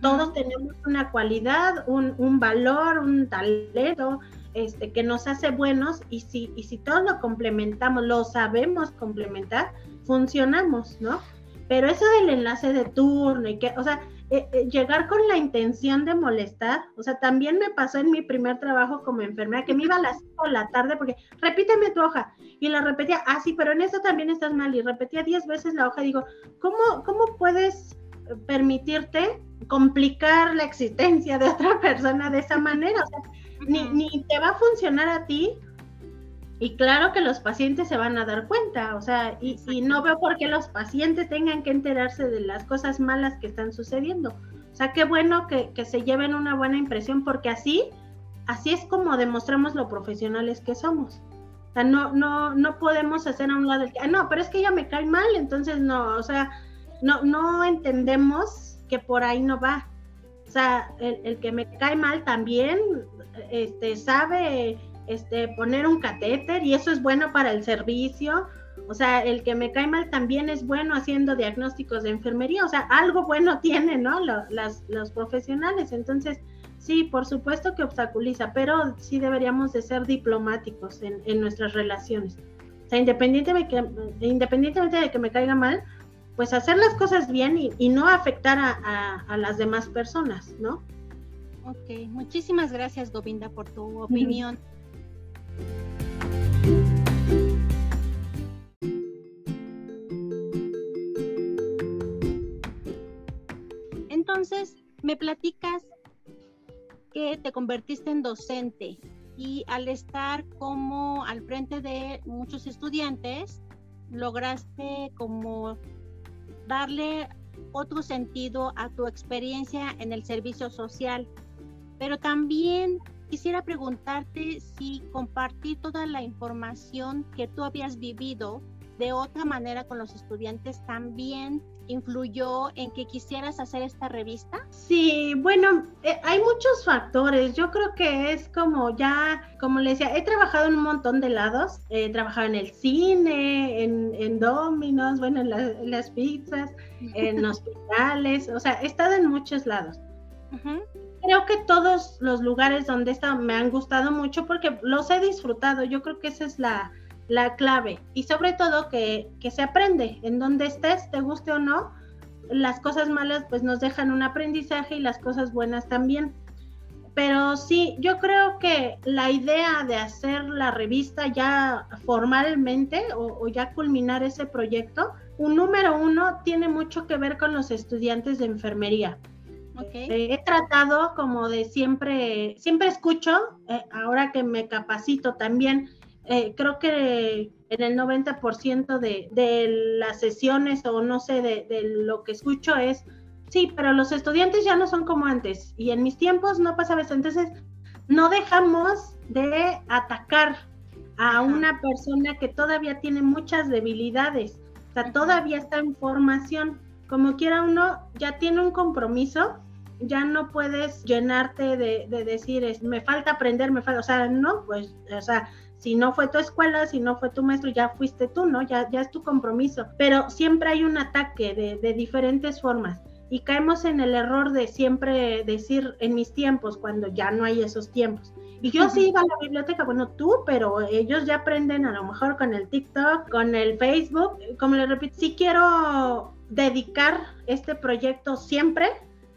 Todos tenemos una cualidad, un, un, valor, un talento este, que nos hace buenos y si, y si todos lo complementamos, lo sabemos complementar, funcionamos, ¿no? Pero eso del enlace de turno y que, o sea, eh, eh, llegar con la intención de molestar, o sea, también me pasó en mi primer trabajo como enfermera, que me iba a las 5 de la tarde porque repíteme tu hoja, y la repetía, ah, sí, pero en eso también estás mal, y repetía 10 veces la hoja, y digo, ¿cómo, cómo puedes permitirte complicar la existencia de otra persona de esa manera? O sea, ni, ni te va a funcionar a ti, y claro que los pacientes se van a dar cuenta, o sea, y, no veo por qué los pacientes tengan que enterarse de las cosas malas que están sucediendo. O sea, qué bueno que, se lleven una buena impresión, porque así, así es como demostramos lo profesionales que somos. O sea, no, no, no podemos hacer a un lado el que, ah, no, pero es que ella me cae mal, entonces no, o sea, no, no entendemos que por ahí no va. O sea, el, el que me cae mal también este, sabe este, poner un catéter y eso es bueno para el servicio O sea, el que me cae mal también es bueno haciendo diagnósticos de enfermería, o sea, algo bueno tienen, ¿no? los profesionales. Entonces, sí, por supuesto que obstaculiza, pero sí deberíamos de ser diplomáticos en, nuestras relaciones. O sea, independientemente de, que, independientemente de que me caiga mal, pues hacer las cosas bien y, no afectar a, las demás personas, ¿no? Ok, muchísimas gracias Govinda por tu opinión. Me platicas que te convertiste en docente y al estar como al frente de muchos estudiantes, lograste como darle otro sentido a tu experiencia en el servicio social. Pero también quisiera preguntarte si compartir toda la información que tú habías vivido de otra manera con los estudiantes también influyó en que quisieras hacer esta revista? Sí, bueno, eh, hay muchos factores. Yo creo que es como ya, como le decía, he trabajado en un montón de lados. He trabajado en el cine, en, en Dominos, bueno, en, las pizzas, en hospitales, o sea, he estado en muchos lados. Creo que todos los lugares donde he estado me han gustado mucho porque los he disfrutado. Yo creo que esa es la, la clave y sobre todo que, se aprende en donde estés, te guste o no, las cosas malas pues nos dejan un aprendizaje y las cosas buenas también. Pero sí, yo creo que la idea de hacer la revista ya formalmente o, ya culminar ese proyecto, un número uno tiene mucho que ver con los estudiantes de enfermería. Eh, he tratado como de siempre, siempre escucho, eh, ahora que me capacito también, eh, creo que en el 90% de, de, las sesiones o no sé, de, de, lo que escucho es, sí, pero los estudiantes ya no son como antes y en mis tiempos no pasaba eso. Entonces, no dejamos de atacar a una persona que todavía tiene muchas debilidades, o sea, todavía está en formación. Como quiera uno, ya tiene un compromiso ya no puedes llenarte de, de, decir, es, me falta aprender, me falta, o sea, no, pues, o sea, si no fue tu escuela, si no fue tu maestro, ya fuiste tú, ¿no? Ya, ya es tu compromiso. Pero siempre hay un ataque de, de diferentes formas y caemos en el error de siempre decir en mis tiempos, cuando ya no hay esos tiempos. Y yo sí iba a la biblioteca, bueno, tú, pero ellos ya aprenden a lo mejor con el TikTok, con el Facebook. Como le repito, sí quiero dedicar este proyecto siempre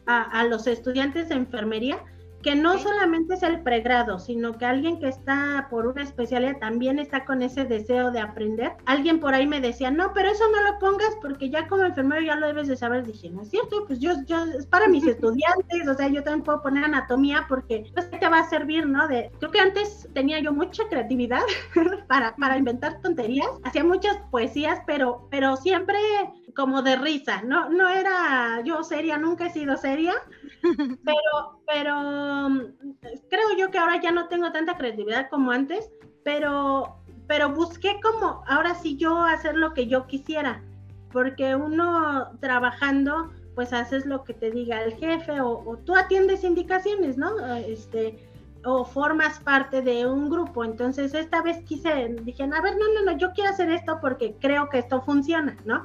a, a los estudiantes de enfermería, que no solamente es el pregrado, sino que alguien que está por una especialidad también está con ese deseo de aprender. Alguien por ahí me decía, no, pero eso no lo pongas porque ya como enfermero ya lo debes de saber. Dije, no es cierto, pues yo, yo es para mis estudiantes, o sea, yo también puedo poner anatomía porque pues te va a servir, ¿no? De, creo que antes tenía yo mucha creatividad para, para inventar tonterías, hacía muchas poesías, pero, pero siempre como de risa, no, no era yo seria, nunca he sido seria, pero, pero mm, creo yo que ahora ya no tengo tanta creatividad como antes, pero, pero busqué como ahora sí yo hacer lo que yo quisiera, porque uno trabajando, pues haces lo que te diga el jefe o, o tú atiendes indicaciones, ¿no? Este, o formas parte de un grupo. Entonces, esta vez quise, dije, a ver, no, no, no, yo quiero hacer esto porque creo que esto funciona, ¿no?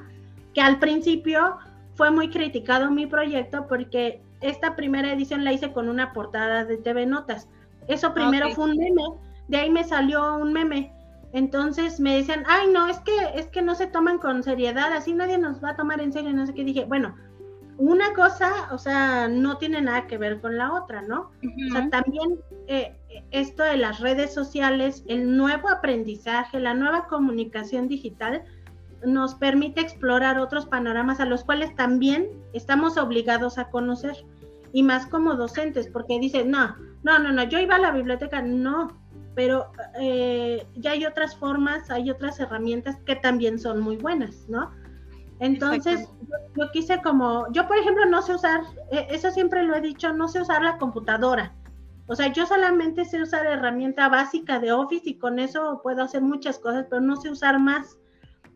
Que al principio fue muy criticado mi proyecto porque esta primera edición la hice con una portada de TV Notas. Eso primero fue un meme, de ahí me salió un meme. Entonces me decían, ay no, es que, es que no se toman con seriedad, así nadie nos va a tomar en serio, no sé qué. Dije, bueno, una cosa, o sea, no tiene nada que ver con la otra, ¿no? O sea, también eh, esto de las redes sociales, el nuevo aprendizaje, la nueva comunicación digital, nos permite explorar otros panoramas a los cuales también estamos obligados a conocer y más como docentes, porque dices, no, no, no, no, yo iba a la biblioteca, no, pero eh, ya hay otras formas, hay otras herramientas que también son muy buenas, ¿no? Entonces, yo, quise como, yo por ejemplo no sé usar, e, eso siempre lo he dicho, no sé usar la computadora. O sea, yo solamente sé usar herramienta básica de Office y con eso puedo hacer muchas cosas, pero no sé usar más.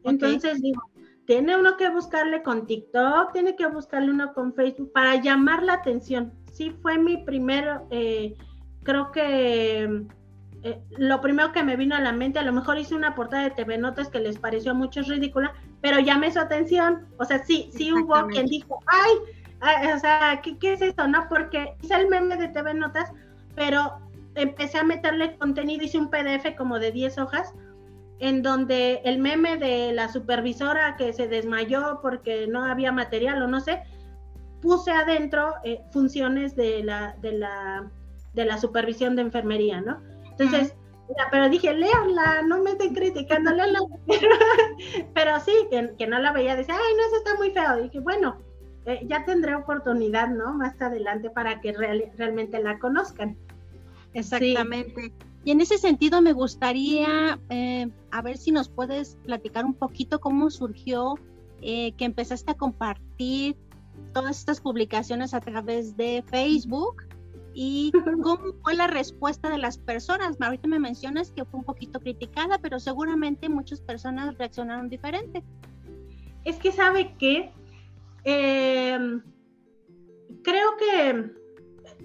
Entonces digo, tiene uno que buscarle con TikTok, tiene que buscarle uno con Facebook para llamar la atención. Sí fue mi primer, eh, creo que eh, lo primero que me vino a la mente, a lo mejor hice una portada de TV Notas que les pareció a muchos ridícula, pero llamé su atención. O sea, sí, sí hubo quien dijo, ay, o sea, ¿qué, ¿qué, es esto? No, porque hice el meme de TV Notas, pero empecé a meterle contenido, hice un PDF como de 10 hojas, en donde el meme de la supervisora que se desmayó porque no había material o no sé, puse adentro eh, funciones de la, de, la, de la supervisión de enfermería, ¿no? Entonces, pero dije, léanla, no me estén criticando, léanla. pero sí, que, no la veía, decía, ay, no, eso está muy feo. dije, bueno, eh, ya tendré oportunidad, ¿no? Más adelante para que realmente la conozcan. Exactamente. Y en ese sentido me gustaría, eh, a ver si nos puedes platicar un poquito cómo surgió eh, que empezaste a compartir todas estas publicaciones a través de Facebook y cómo fue la respuesta de las personas. Ahorita me mencionas que fue un poquito criticada, pero seguramente muchas personas reaccionaron diferente. Es que sabe que em, creo que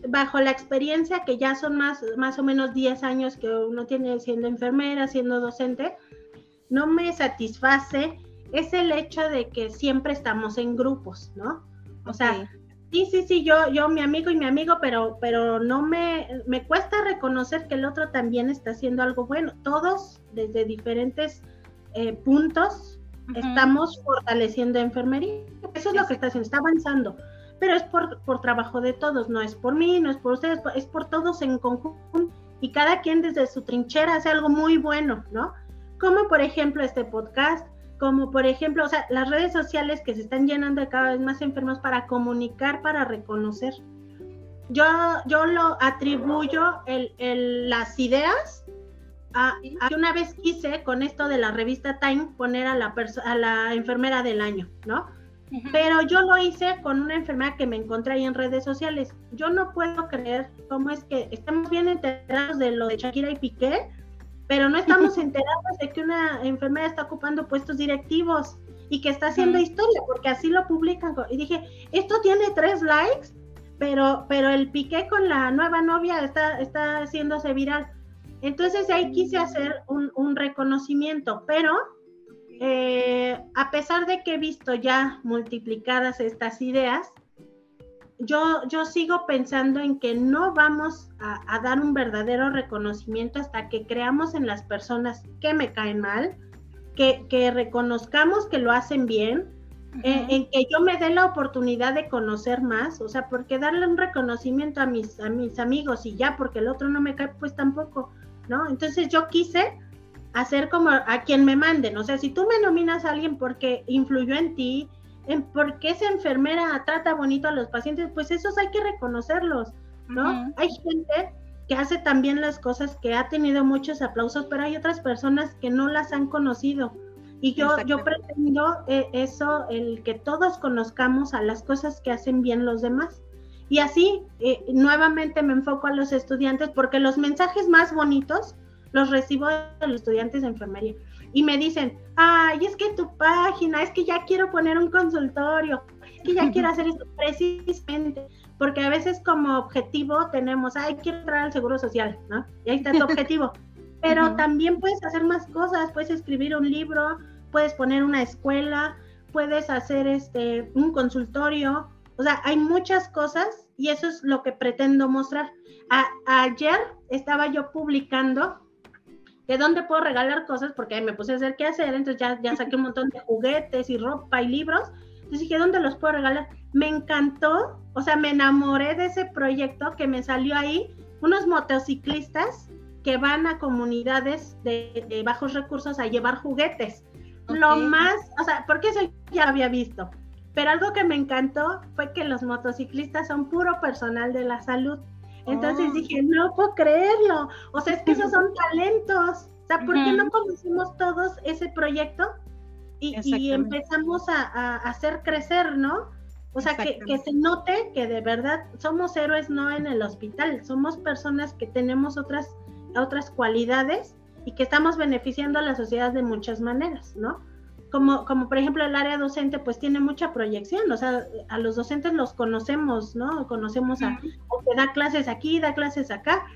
bajo la experiencia que ya son más, más o menos 10 años que uno tiene siendo enfermera, siendo docente, no me satisface es el hecho de que siempre estamos en grupos, ¿no? O sea, Sí, sí, sí, yo, yo, mi amigo y mi amigo, pero, pero no me, me cuesta reconocer que el otro también está haciendo algo bueno. Todos, desde diferentes eh, puntos, estamos fortaleciendo enfermería. Eso es lo que está haciendo, está avanzando. Pero es por, por trabajo de todos, no es por mí, no es por ustedes, es por todos en conjunto. Y cada quien desde su trinchera hace algo muy bueno, ¿no? Como por ejemplo este podcast, como por ejemplo, o sea, las redes sociales que se están llenando de cada vez más enfermos para comunicar, para reconocer. Yo, yo lo atribuyo el, las ideas a, que una vez quise con esto de la revista Time poner a la, a la enfermera del año, ¿no? Pero yo lo hice con una enfermera que me encontré ahí en redes sociales. Yo no puedo creer cómo es que estamos bien enterados de lo de Shakira y Piqué, pero no estamos enterados de que una enfermera está ocupando puestos directivos y que está haciendo historia, porque así lo publican. Y dije, esto tiene tres likes, pero, pero el piqué con la nueva novia está, está haciéndose viral. Entonces ahí quise hacer un, un reconocimiento, pero eh, a pesar de que he visto ya multiplicadas estas ideas, yo, yo sigo pensando en que no vamos a, dar un verdadero reconocimiento hasta que creamos en las personas que me caen mal, que, que reconozcamos que lo hacen bien, eh, en, que yo me dé la oportunidad de conocer más, o sea, porque darle un reconocimiento a mis, a mis amigos y ya, porque el otro no me cae, pues tampoco, ¿no? Entonces yo quise hacer como a quien me manden, o sea, si tú me nominas a alguien porque influyó en ti, en por qué esa enfermera trata bonito a los pacientes, pues esos hay que reconocerlos, ¿no? Hay gente que hace también las cosas que ha tenido muchos aplausos, pero hay otras personas que no las han conocido. Y yo, yo pretendo eh, eso, el que todos conozcamos a las cosas que hacen bien los demás. Y así, eh, nuevamente me enfoco a los estudiantes porque los mensajes más bonitos los recibo de los estudiantes de enfermería y me dicen, ay, es que tu página, es que ya quiero poner un consultorio, es que ya quiero hacer esto precisamente, porque a veces como objetivo tenemos, ay, quiero entrar al seguro social, ¿no? Y ahí está tu objetivo. Pero también puedes hacer más cosas, puedes escribir un libro, puedes poner una escuela, puedes hacer este un consultorio, o sea, hay muchas cosas y eso es lo que pretendo mostrar. ayer estaba yo publicando de dónde puedo regalar cosas, porque me puse a hacer qué hacer, entonces ya, ya saqué un montón de juguetes y ropa y libros. Entonces dije, ¿dónde los puedo regalar? Me encantó, o sea, me enamoré de ese proyecto que me salió ahí, unos motociclistas que van a comunidades de, bajos recursos a llevar juguetes. Lo más, o sea, porque eso ya lo había visto, pero algo que me encantó fue que los motociclistas son puro personal de la salud. Entonces oh. dije, no puedo creerlo. O sea, es que esos son talentos. O sea, ¿por qué no conocemos todos ese proyecto? Y, empezamos a, hacer crecer, ¿no? O sea, que, se note que de verdad somos héroes no en el hospital, somos personas que tenemos otras, otras cualidades y que estamos beneficiando a la sociedad de muchas maneras, ¿no? Como, como por ejemplo el área docente, pues tiene mucha proyección, o sea, a los docentes los conocemos, ¿no? Conocemos a, que da clases aquí, da clases acá,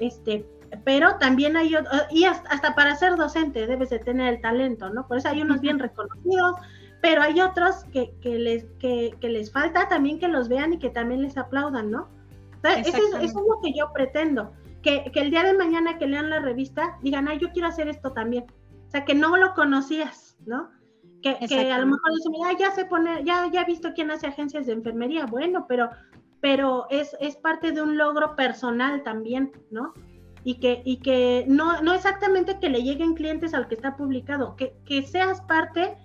este, pero también hay, y hasta para ser docente debes de tener el talento, ¿no? Por eso hay unos bien reconocidos, pero hay otros que, les, que, les falta también que los vean y que también les aplaudan, ¿no? eso, es, lo que yo pretendo, que, el día de mañana que lean la revista digan, ay, yo quiero hacer esto también. O sea, que no lo conocías, ¿no? Que, que a lo mejor dicen, ya sé poner, ya, ya he visto quién hace agencias de enfermería, bueno, pero, pero es, es parte de un logro personal también, ¿no? y que, y que no, no exactamente que le lleguen clientes al que está publicado, que, que seas parte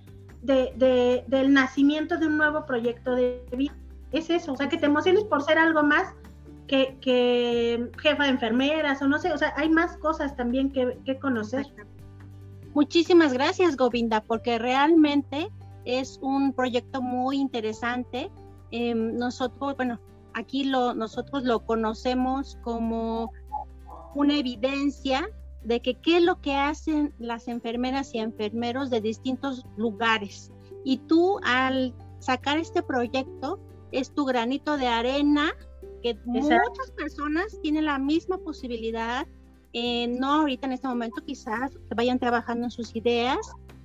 de, del nacimiento de un nuevo proyecto de vida. Es eso, o sea, que te emociones por ser algo más que, que jefa de enfermeras o no sé, o sea, hay más cosas también que, que conocer. Muchísimas gracias, Govinda, porque realmente es un proyecto muy interesante. Em, nosotros, bueno, aquí lo, nosotros lo conocemos como una evidencia de que qué es lo que hacen las enfermeras y enfermeros de distintos lugares. Y tú al sacar este proyecto es tu granito de arena que muchas personas tienen la misma posibilidad, eh, no ahorita en este momento quizás vayan trabajando en sus ideas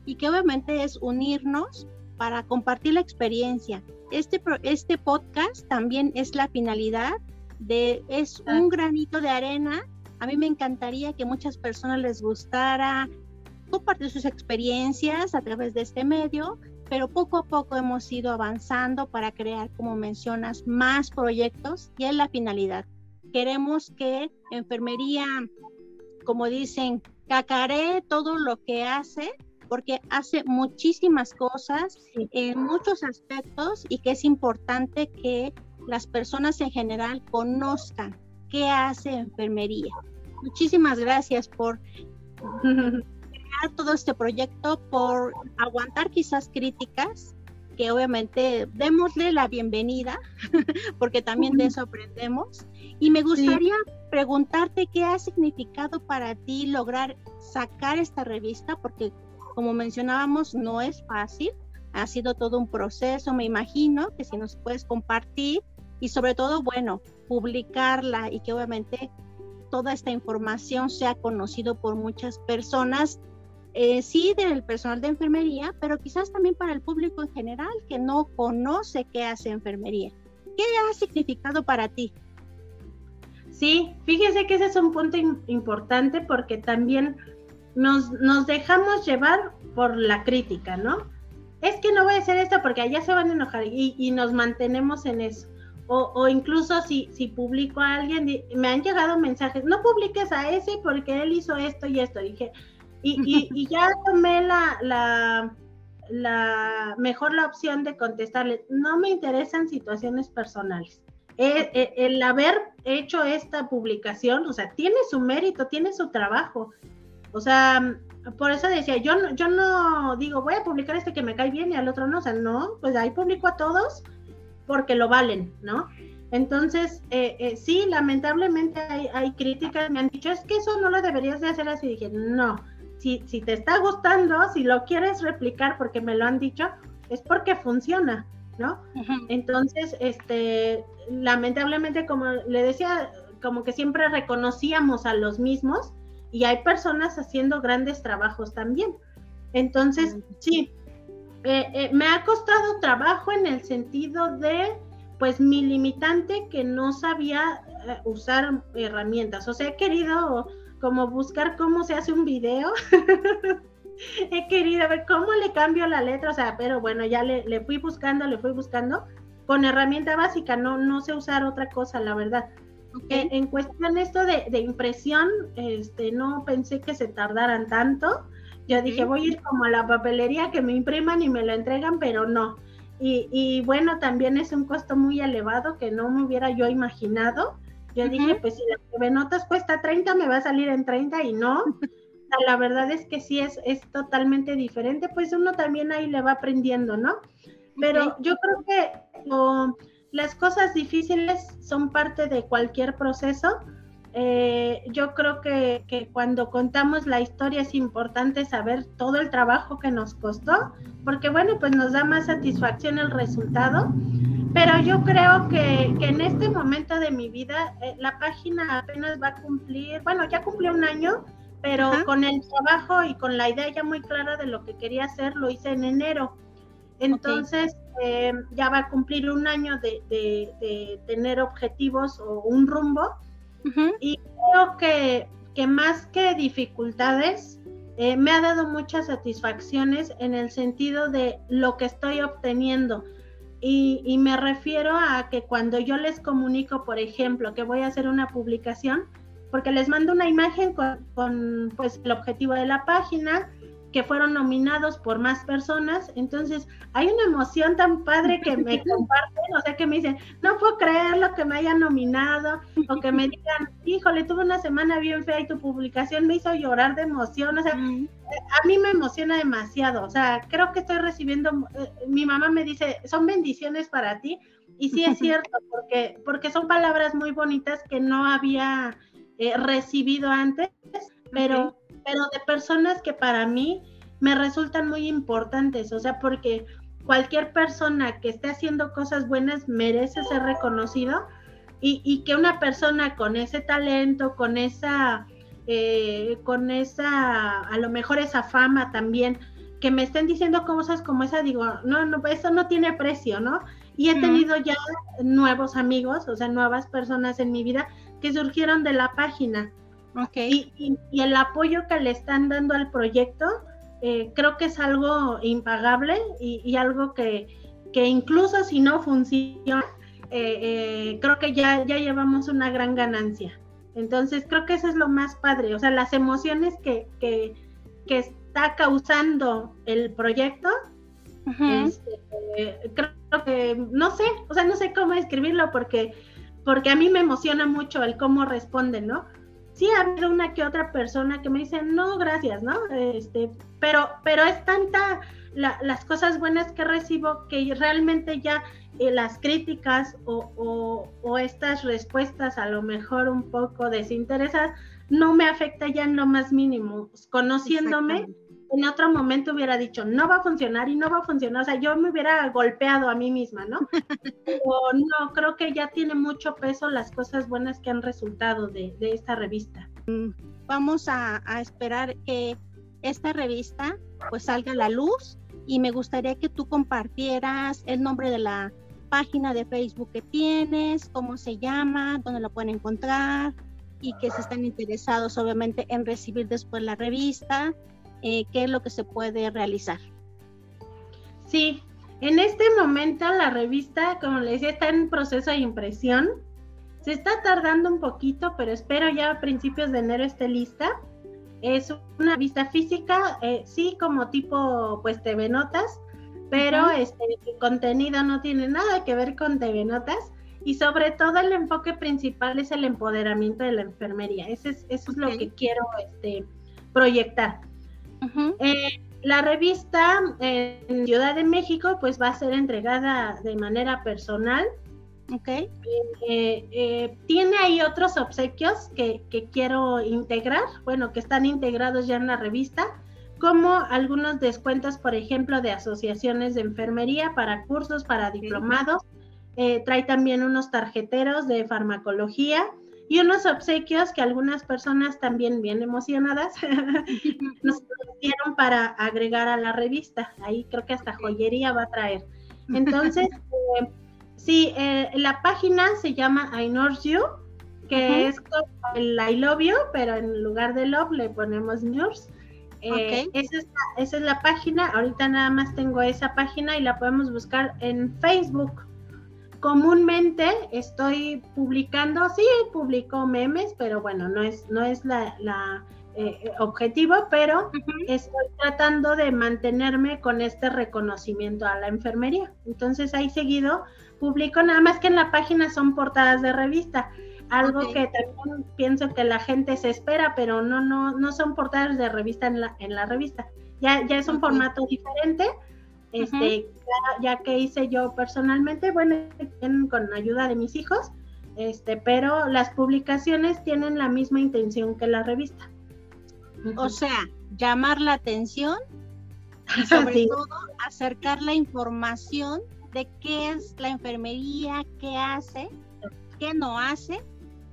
y que obviamente es unirnos para compartir la experiencia. Este, este podcast también es la finalidad de, es un granito de arena a mí me encantaría que muchas personas les gustara compartir sus experiencias a través de este medio, pero poco a poco hemos ido avanzando para crear, como mencionas, más proyectos y es la finalidad. Queremos que enfermería, como dicen, cacaré todo lo que hace, porque hace muchísimas cosas en muchos aspectos y que es importante que las personas en general conozcan qué hace enfermería. Muchísimas gracias por crear todo este proyecto, por aguantar quizás críticas, que obviamente démosle la bienvenida, porque también de eso aprendemos. Y me gustaría preguntarte qué ha significado para ti lograr sacar esta revista, porque como mencionábamos, no es fácil, ha sido todo un proceso, me imagino que si nos puedes compartir y sobre todo, bueno, publicarla y que obviamente toda esta información sea conocido por muchas personas, eh, sí del personal de enfermería, pero quizás también para el público en general que no conoce qué hace enfermería. ¿Qué ha significado para ti? Sí, fíjese que ese es un punto importante porque también nos, nos dejamos llevar por la crítica, ¿no? Es que no voy a hacer esto porque allá se van a enojar y, y nos mantenemos en eso. O, incluso si, si publico a alguien, me han llegado mensajes, no publiques a ese porque él hizo esto y esto. Dije, y, y, ya tomé la, la, mejor la opción de contestarle, no me interesan situaciones personales. El haber hecho esta publicación, o sea, tiene su mérito, tiene su trabajo. O sea, por eso decía, yo no, yo no digo, voy a publicar este que me cae bien y al otro no, o sea, no, pues ahí publico a todos porque lo valen, ¿no? Entonces, eh, eh, sí, lamentablemente hay, críticas, me han dicho, es que eso no lo deberías de hacer así. dije, no, si, si te está gustando, si lo quieres replicar porque me lo han dicho, es porque funciona, ¿no? Entonces, este, lamentablemente, como le decía, como que siempre reconocíamos a los mismos y hay personas haciendo grandes trabajos también. Entonces, sí, eh, eh, me ha costado trabajo en el sentido de, pues, mi limitante que no sabía eh, usar herramientas. O sea, he querido como buscar cómo se hace un video. he querido ver cómo le cambio la letra, o sea, pero bueno, ya le, fui buscando, le fui buscando con herramienta básica, no, no sé usar otra cosa, la verdad. En, cuestión esto de, de, impresión, este, no pensé que se tardaran tanto. Yo dije, voy a ir como a la papelería que me impriman y me lo entregan, pero no. Y, bueno, también es un costo muy elevado que no me hubiera yo imaginado. Yo dije, pues si la notas cuesta 30, me va a salir en 30 y no. la verdad es que sí es, es totalmente diferente, pues uno también ahí le va aprendiendo, ¿no? Pero yo creo que las cosas difíciles son parte de cualquier proceso eh, yo creo que, cuando contamos la historia es importante saber todo el trabajo que nos costó, porque bueno, pues nos da más satisfacción el resultado, pero yo creo que, que, en este momento de mi vida eh, la página apenas va a cumplir, bueno, ya cumplió un año, pero con el trabajo y con la idea ya muy clara de lo que quería hacer, lo hice en enero. Entonces, eh, ya va a cumplir un año de, de, tener objetivos o un rumbo. Y creo que, que, más que dificultades, eh, me ha dado muchas satisfacciones en el sentido de lo que estoy obteniendo. Y, y, me refiero a que cuando yo les comunico, por ejemplo, que voy a hacer una publicación, porque les mando una imagen con, con pues, el objetivo de la página, que fueron nominados por más personas. Entonces, hay una emoción tan padre que me comparten, o sea, que me dicen, no puedo creer lo que me hayan nominado, o que me digan, híjole, tuve una semana bien fea y tu publicación me hizo llorar de emoción. O sea, a mí me emociona demasiado. O sea, creo que estoy recibiendo, eh, mi mamá me dice, son bendiciones para ti. Y sí es cierto, porque, porque son palabras muy bonitas que no había eh, recibido antes, pero pero de personas que para mí me resultan muy importantes, o sea, porque cualquier persona que esté haciendo cosas buenas merece ser reconocido y, que una persona con ese talento, con esa, eh, con esa, a lo mejor esa fama también, que me estén diciendo cosas como esa, digo, no, no, eso no tiene precio, ¿no? Y he tenido ya nuevos amigos, o sea, nuevas personas en mi vida que surgieron de la página. Y, el apoyo que le están dando al proyecto, eh, creo que es algo impagable y, algo que, que, incluso si no funciona, eh, eh, creo que ya, ya llevamos una gran ganancia. Entonces, creo que eso es lo más padre, o sea, las emociones que, que, que está causando el proyecto, este, creo que, no sé, o sea, no sé cómo escribirlo porque, porque a mí me emociona mucho el cómo responden, ¿no? Sí ha habido una que otra persona que me dice, no, gracias, ¿no? Este, pero, pero es tanta las cosas buenas que recibo que realmente ya eh, las críticas o, o, estas respuestas a lo mejor un poco desinteresadas no me afecta ya en lo más mínimo. Conociéndome, en otro momento hubiera dicho, no va a funcionar y no va a funcionar. O sea, yo me hubiera golpeado a mí misma, ¿no? o no, creo que ya tiene mucho peso las cosas buenas que han resultado de, esta revista. Mm, vamos a, esperar que esta revista pues salga a la luz y me gustaría que tú compartieras el nombre de la página de Facebook que tienes, cómo se llama, dónde la pueden encontrar y que si están interesados obviamente en recibir después la revista eh, qué es lo que se puede realizar. Sí, en este momento la revista, como les decía, está en proceso de impresión. Se está tardando un poquito, pero espero ya a principios de enero esté lista. Es una revista física, eh, sí, como tipo pues TV Notas, pero este, el contenido no tiene nada que ver con TV Notas y sobre todo el enfoque principal es el empoderamiento de la enfermería. Eso es, eso es lo que quiero este, proyectar. Eh, la revista en Ciudad de México pues va a ser entregada de manera personal. Okay. Eh, eh, tiene ahí otros obsequios que, quiero integrar, bueno, que están integrados ya en la revista, como algunos descuentos, por ejemplo, de asociaciones de enfermería para cursos, para diplomados. trae también unos tarjeteros de farmacología y unos obsequios que algunas personas también bien emocionadas nos dieron para agregar a la revista. Ahí creo que hasta joyería va a traer. Entonces, eh, sí, eh, la página se llama I Know You, que es como el I Love You, pero en lugar de love le ponemos Nurse. Eh, esa, es la, esa es la página. Ahorita nada más tengo esa página y la podemos buscar en Facebook comúnmente estoy publicando, sí, publico memes, pero bueno, no es, no es la, eh, objetivo, pero estoy tratando de mantenerme con este reconocimiento a la enfermería. Entonces ahí seguido publico, nada más que en la página son portadas de revista, algo que también pienso que la gente se espera, pero no, no, no son portadas de revista en la, en la revista. Ya, ya es un formato diferente este, ya, que hice yo personalmente, bueno, con ayuda de mis hijos, este, pero las publicaciones tienen la misma intención que la revista. O sea, llamar la atención y sobre todo acercar la información de qué es la enfermería, qué hace, qué no hace,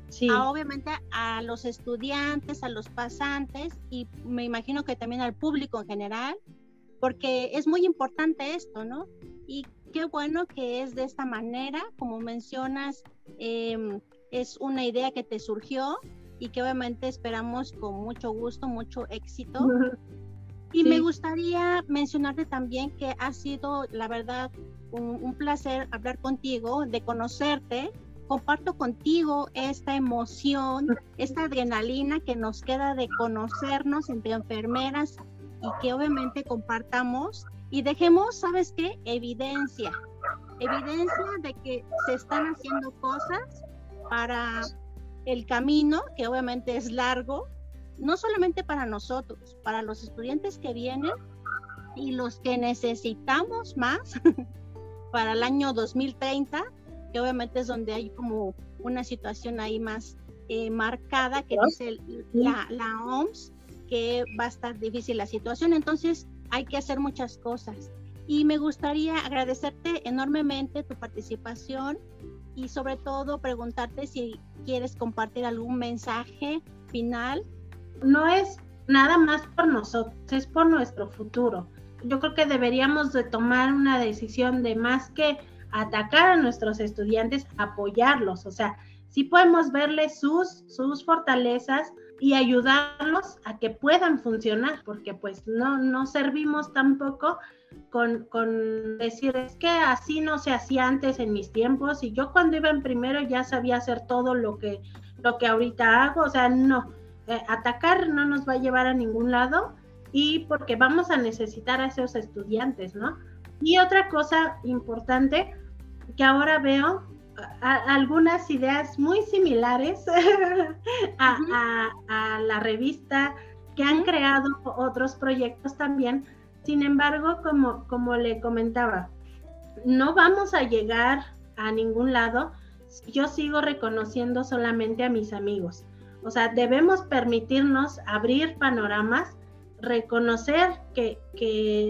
sí. obviamente a los estudiantes, a los pasantes y me imagino que también al público en general, porque es muy importante esto, ¿no? Y qué bueno que es de esta manera, como mencionas, em, es una idea que te surgió y que obviamente esperamos con mucho gusto, mucho éxito. Y me gustaría mencionarte también que ha sido, la verdad, un, placer hablar contigo, de conocerte. Comparto contigo esta emoción, esta adrenalina que nos queda de conocernos entre enfermeras y que obviamente compartamos y dejemos, ¿sabes qué? Evidencia, evidencia de que se están haciendo cosas para el camino, que obviamente es largo, no solamente para nosotros, para los estudiantes que vienen y los que necesitamos más para el año 2030, que obviamente es donde hay como una situación ahí más eh, marcada que dice la, la OMS, que va a estar difícil la situación. Entonces hay que hacer muchas cosas. Y me gustaría agradecerte enormemente tu participación y sobre todo preguntarte si quieres compartir algún mensaje final no es nada más por nosotros, es por nuestro futuro. Yo creo que deberíamos de tomar una decisión de más que atacar a nuestros estudiantes, apoyarlos, o sea, sí podemos verles sus, sus fortalezas y ayudarlos a que puedan funcionar, porque pues no, no servimos tampoco con, con decir, es que así no se hacía antes en mis tiempos y yo cuando iba en primero ya sabía hacer todo lo que, lo que ahorita hago, o sea, no, eh, atacar no nos va a llevar a ningún lado y porque vamos a necesitar a esos estudiantes, ¿no? Y otra cosa importante que ahora veo algunas ideas muy similares a, la revista que han creado otros proyectos también. Sin embargo, como, como le comentaba, no vamos a llegar a ningún lado si yo sigo reconociendo solamente a mis amigos. O sea, debemos permitirnos abrir panoramas, reconocer que,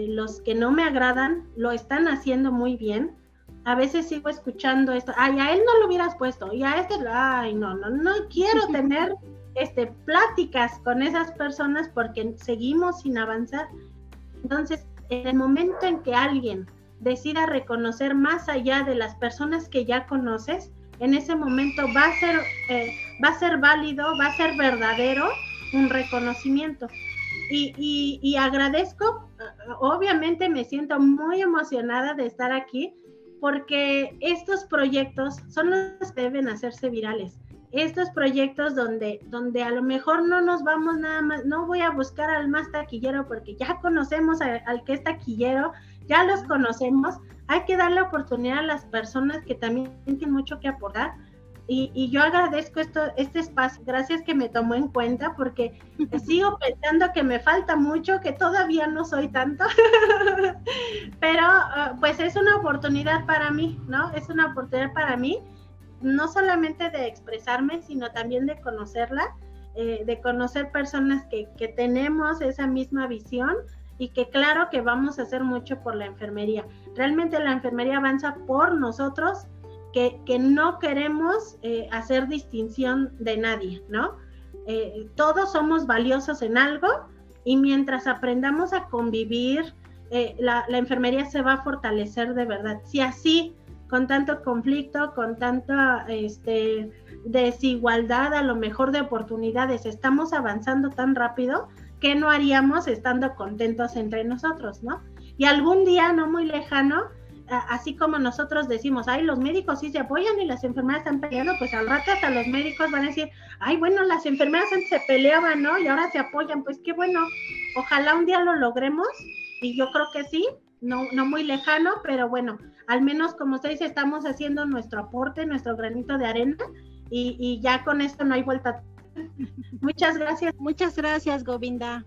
los que no me agradan lo están haciendo muy bien. A veces sigo escuchando esto, ay, a él no lo hubieras puesto, y a este, ay, no, no, no quiero tener este, pláticas con esas personas porque seguimos sin avanzar. Entonces, en el momento en que alguien decida reconocer más allá de las personas que ya conoces, en ese momento va a ser, eh, va a ser válido, va a ser verdadero un reconocimiento. Y, y, agradezco, obviamente me siento muy emocionada de estar aquí porque estos proyectos son los que deben hacerse virales. Estos proyectos donde, donde a lo mejor no nos vamos nada más, no voy a buscar al más taquillero porque ya conocemos al que es taquillero, ya los conocemos, hay que darle oportunidad a las personas que también tienen mucho que aportar. Y, yo agradezco esto, este espacio, gracias que me tomó en cuenta, porque sigo pensando que me falta mucho, que todavía no soy tanto, pero ah, pues es una oportunidad para mí, ¿no? Es una oportunidad para mí, no solamente de expresarme, sino también de conocerla, eh, de conocer personas que, que tenemos esa misma visión y que claro que vamos a hacer mucho por la enfermería. Realmente la enfermería avanza por nosotros, que, no queremos eh, hacer distinción de nadie, ¿no? Eh, todos somos valiosos en algo y mientras aprendamos a convivir, eh, la, enfermería se va a fortalecer de verdad. Si así, con tanto conflicto, con tanta este, desigualdad, a lo mejor de oportunidades, estamos avanzando tan rápido, ¿qué no haríamos estando contentos entre nosotros, no? Y algún día, no muy lejano, así como nosotros decimos, ay, los médicos sí se apoyan y las enfermeras están peleando, pues al rato hasta los médicos van a decir, ay, bueno, las enfermeras antes se peleaban, ¿no? Y ahora se apoyan, pues qué bueno, ojalá un día lo logremos y yo creo que sí, no, no muy lejano, pero bueno, al menos como usted estamos haciendo nuestro aporte, nuestro granito de arena y, y ya con esto no hay vuelta Muchas gracias. Muchas gracias, Govinda.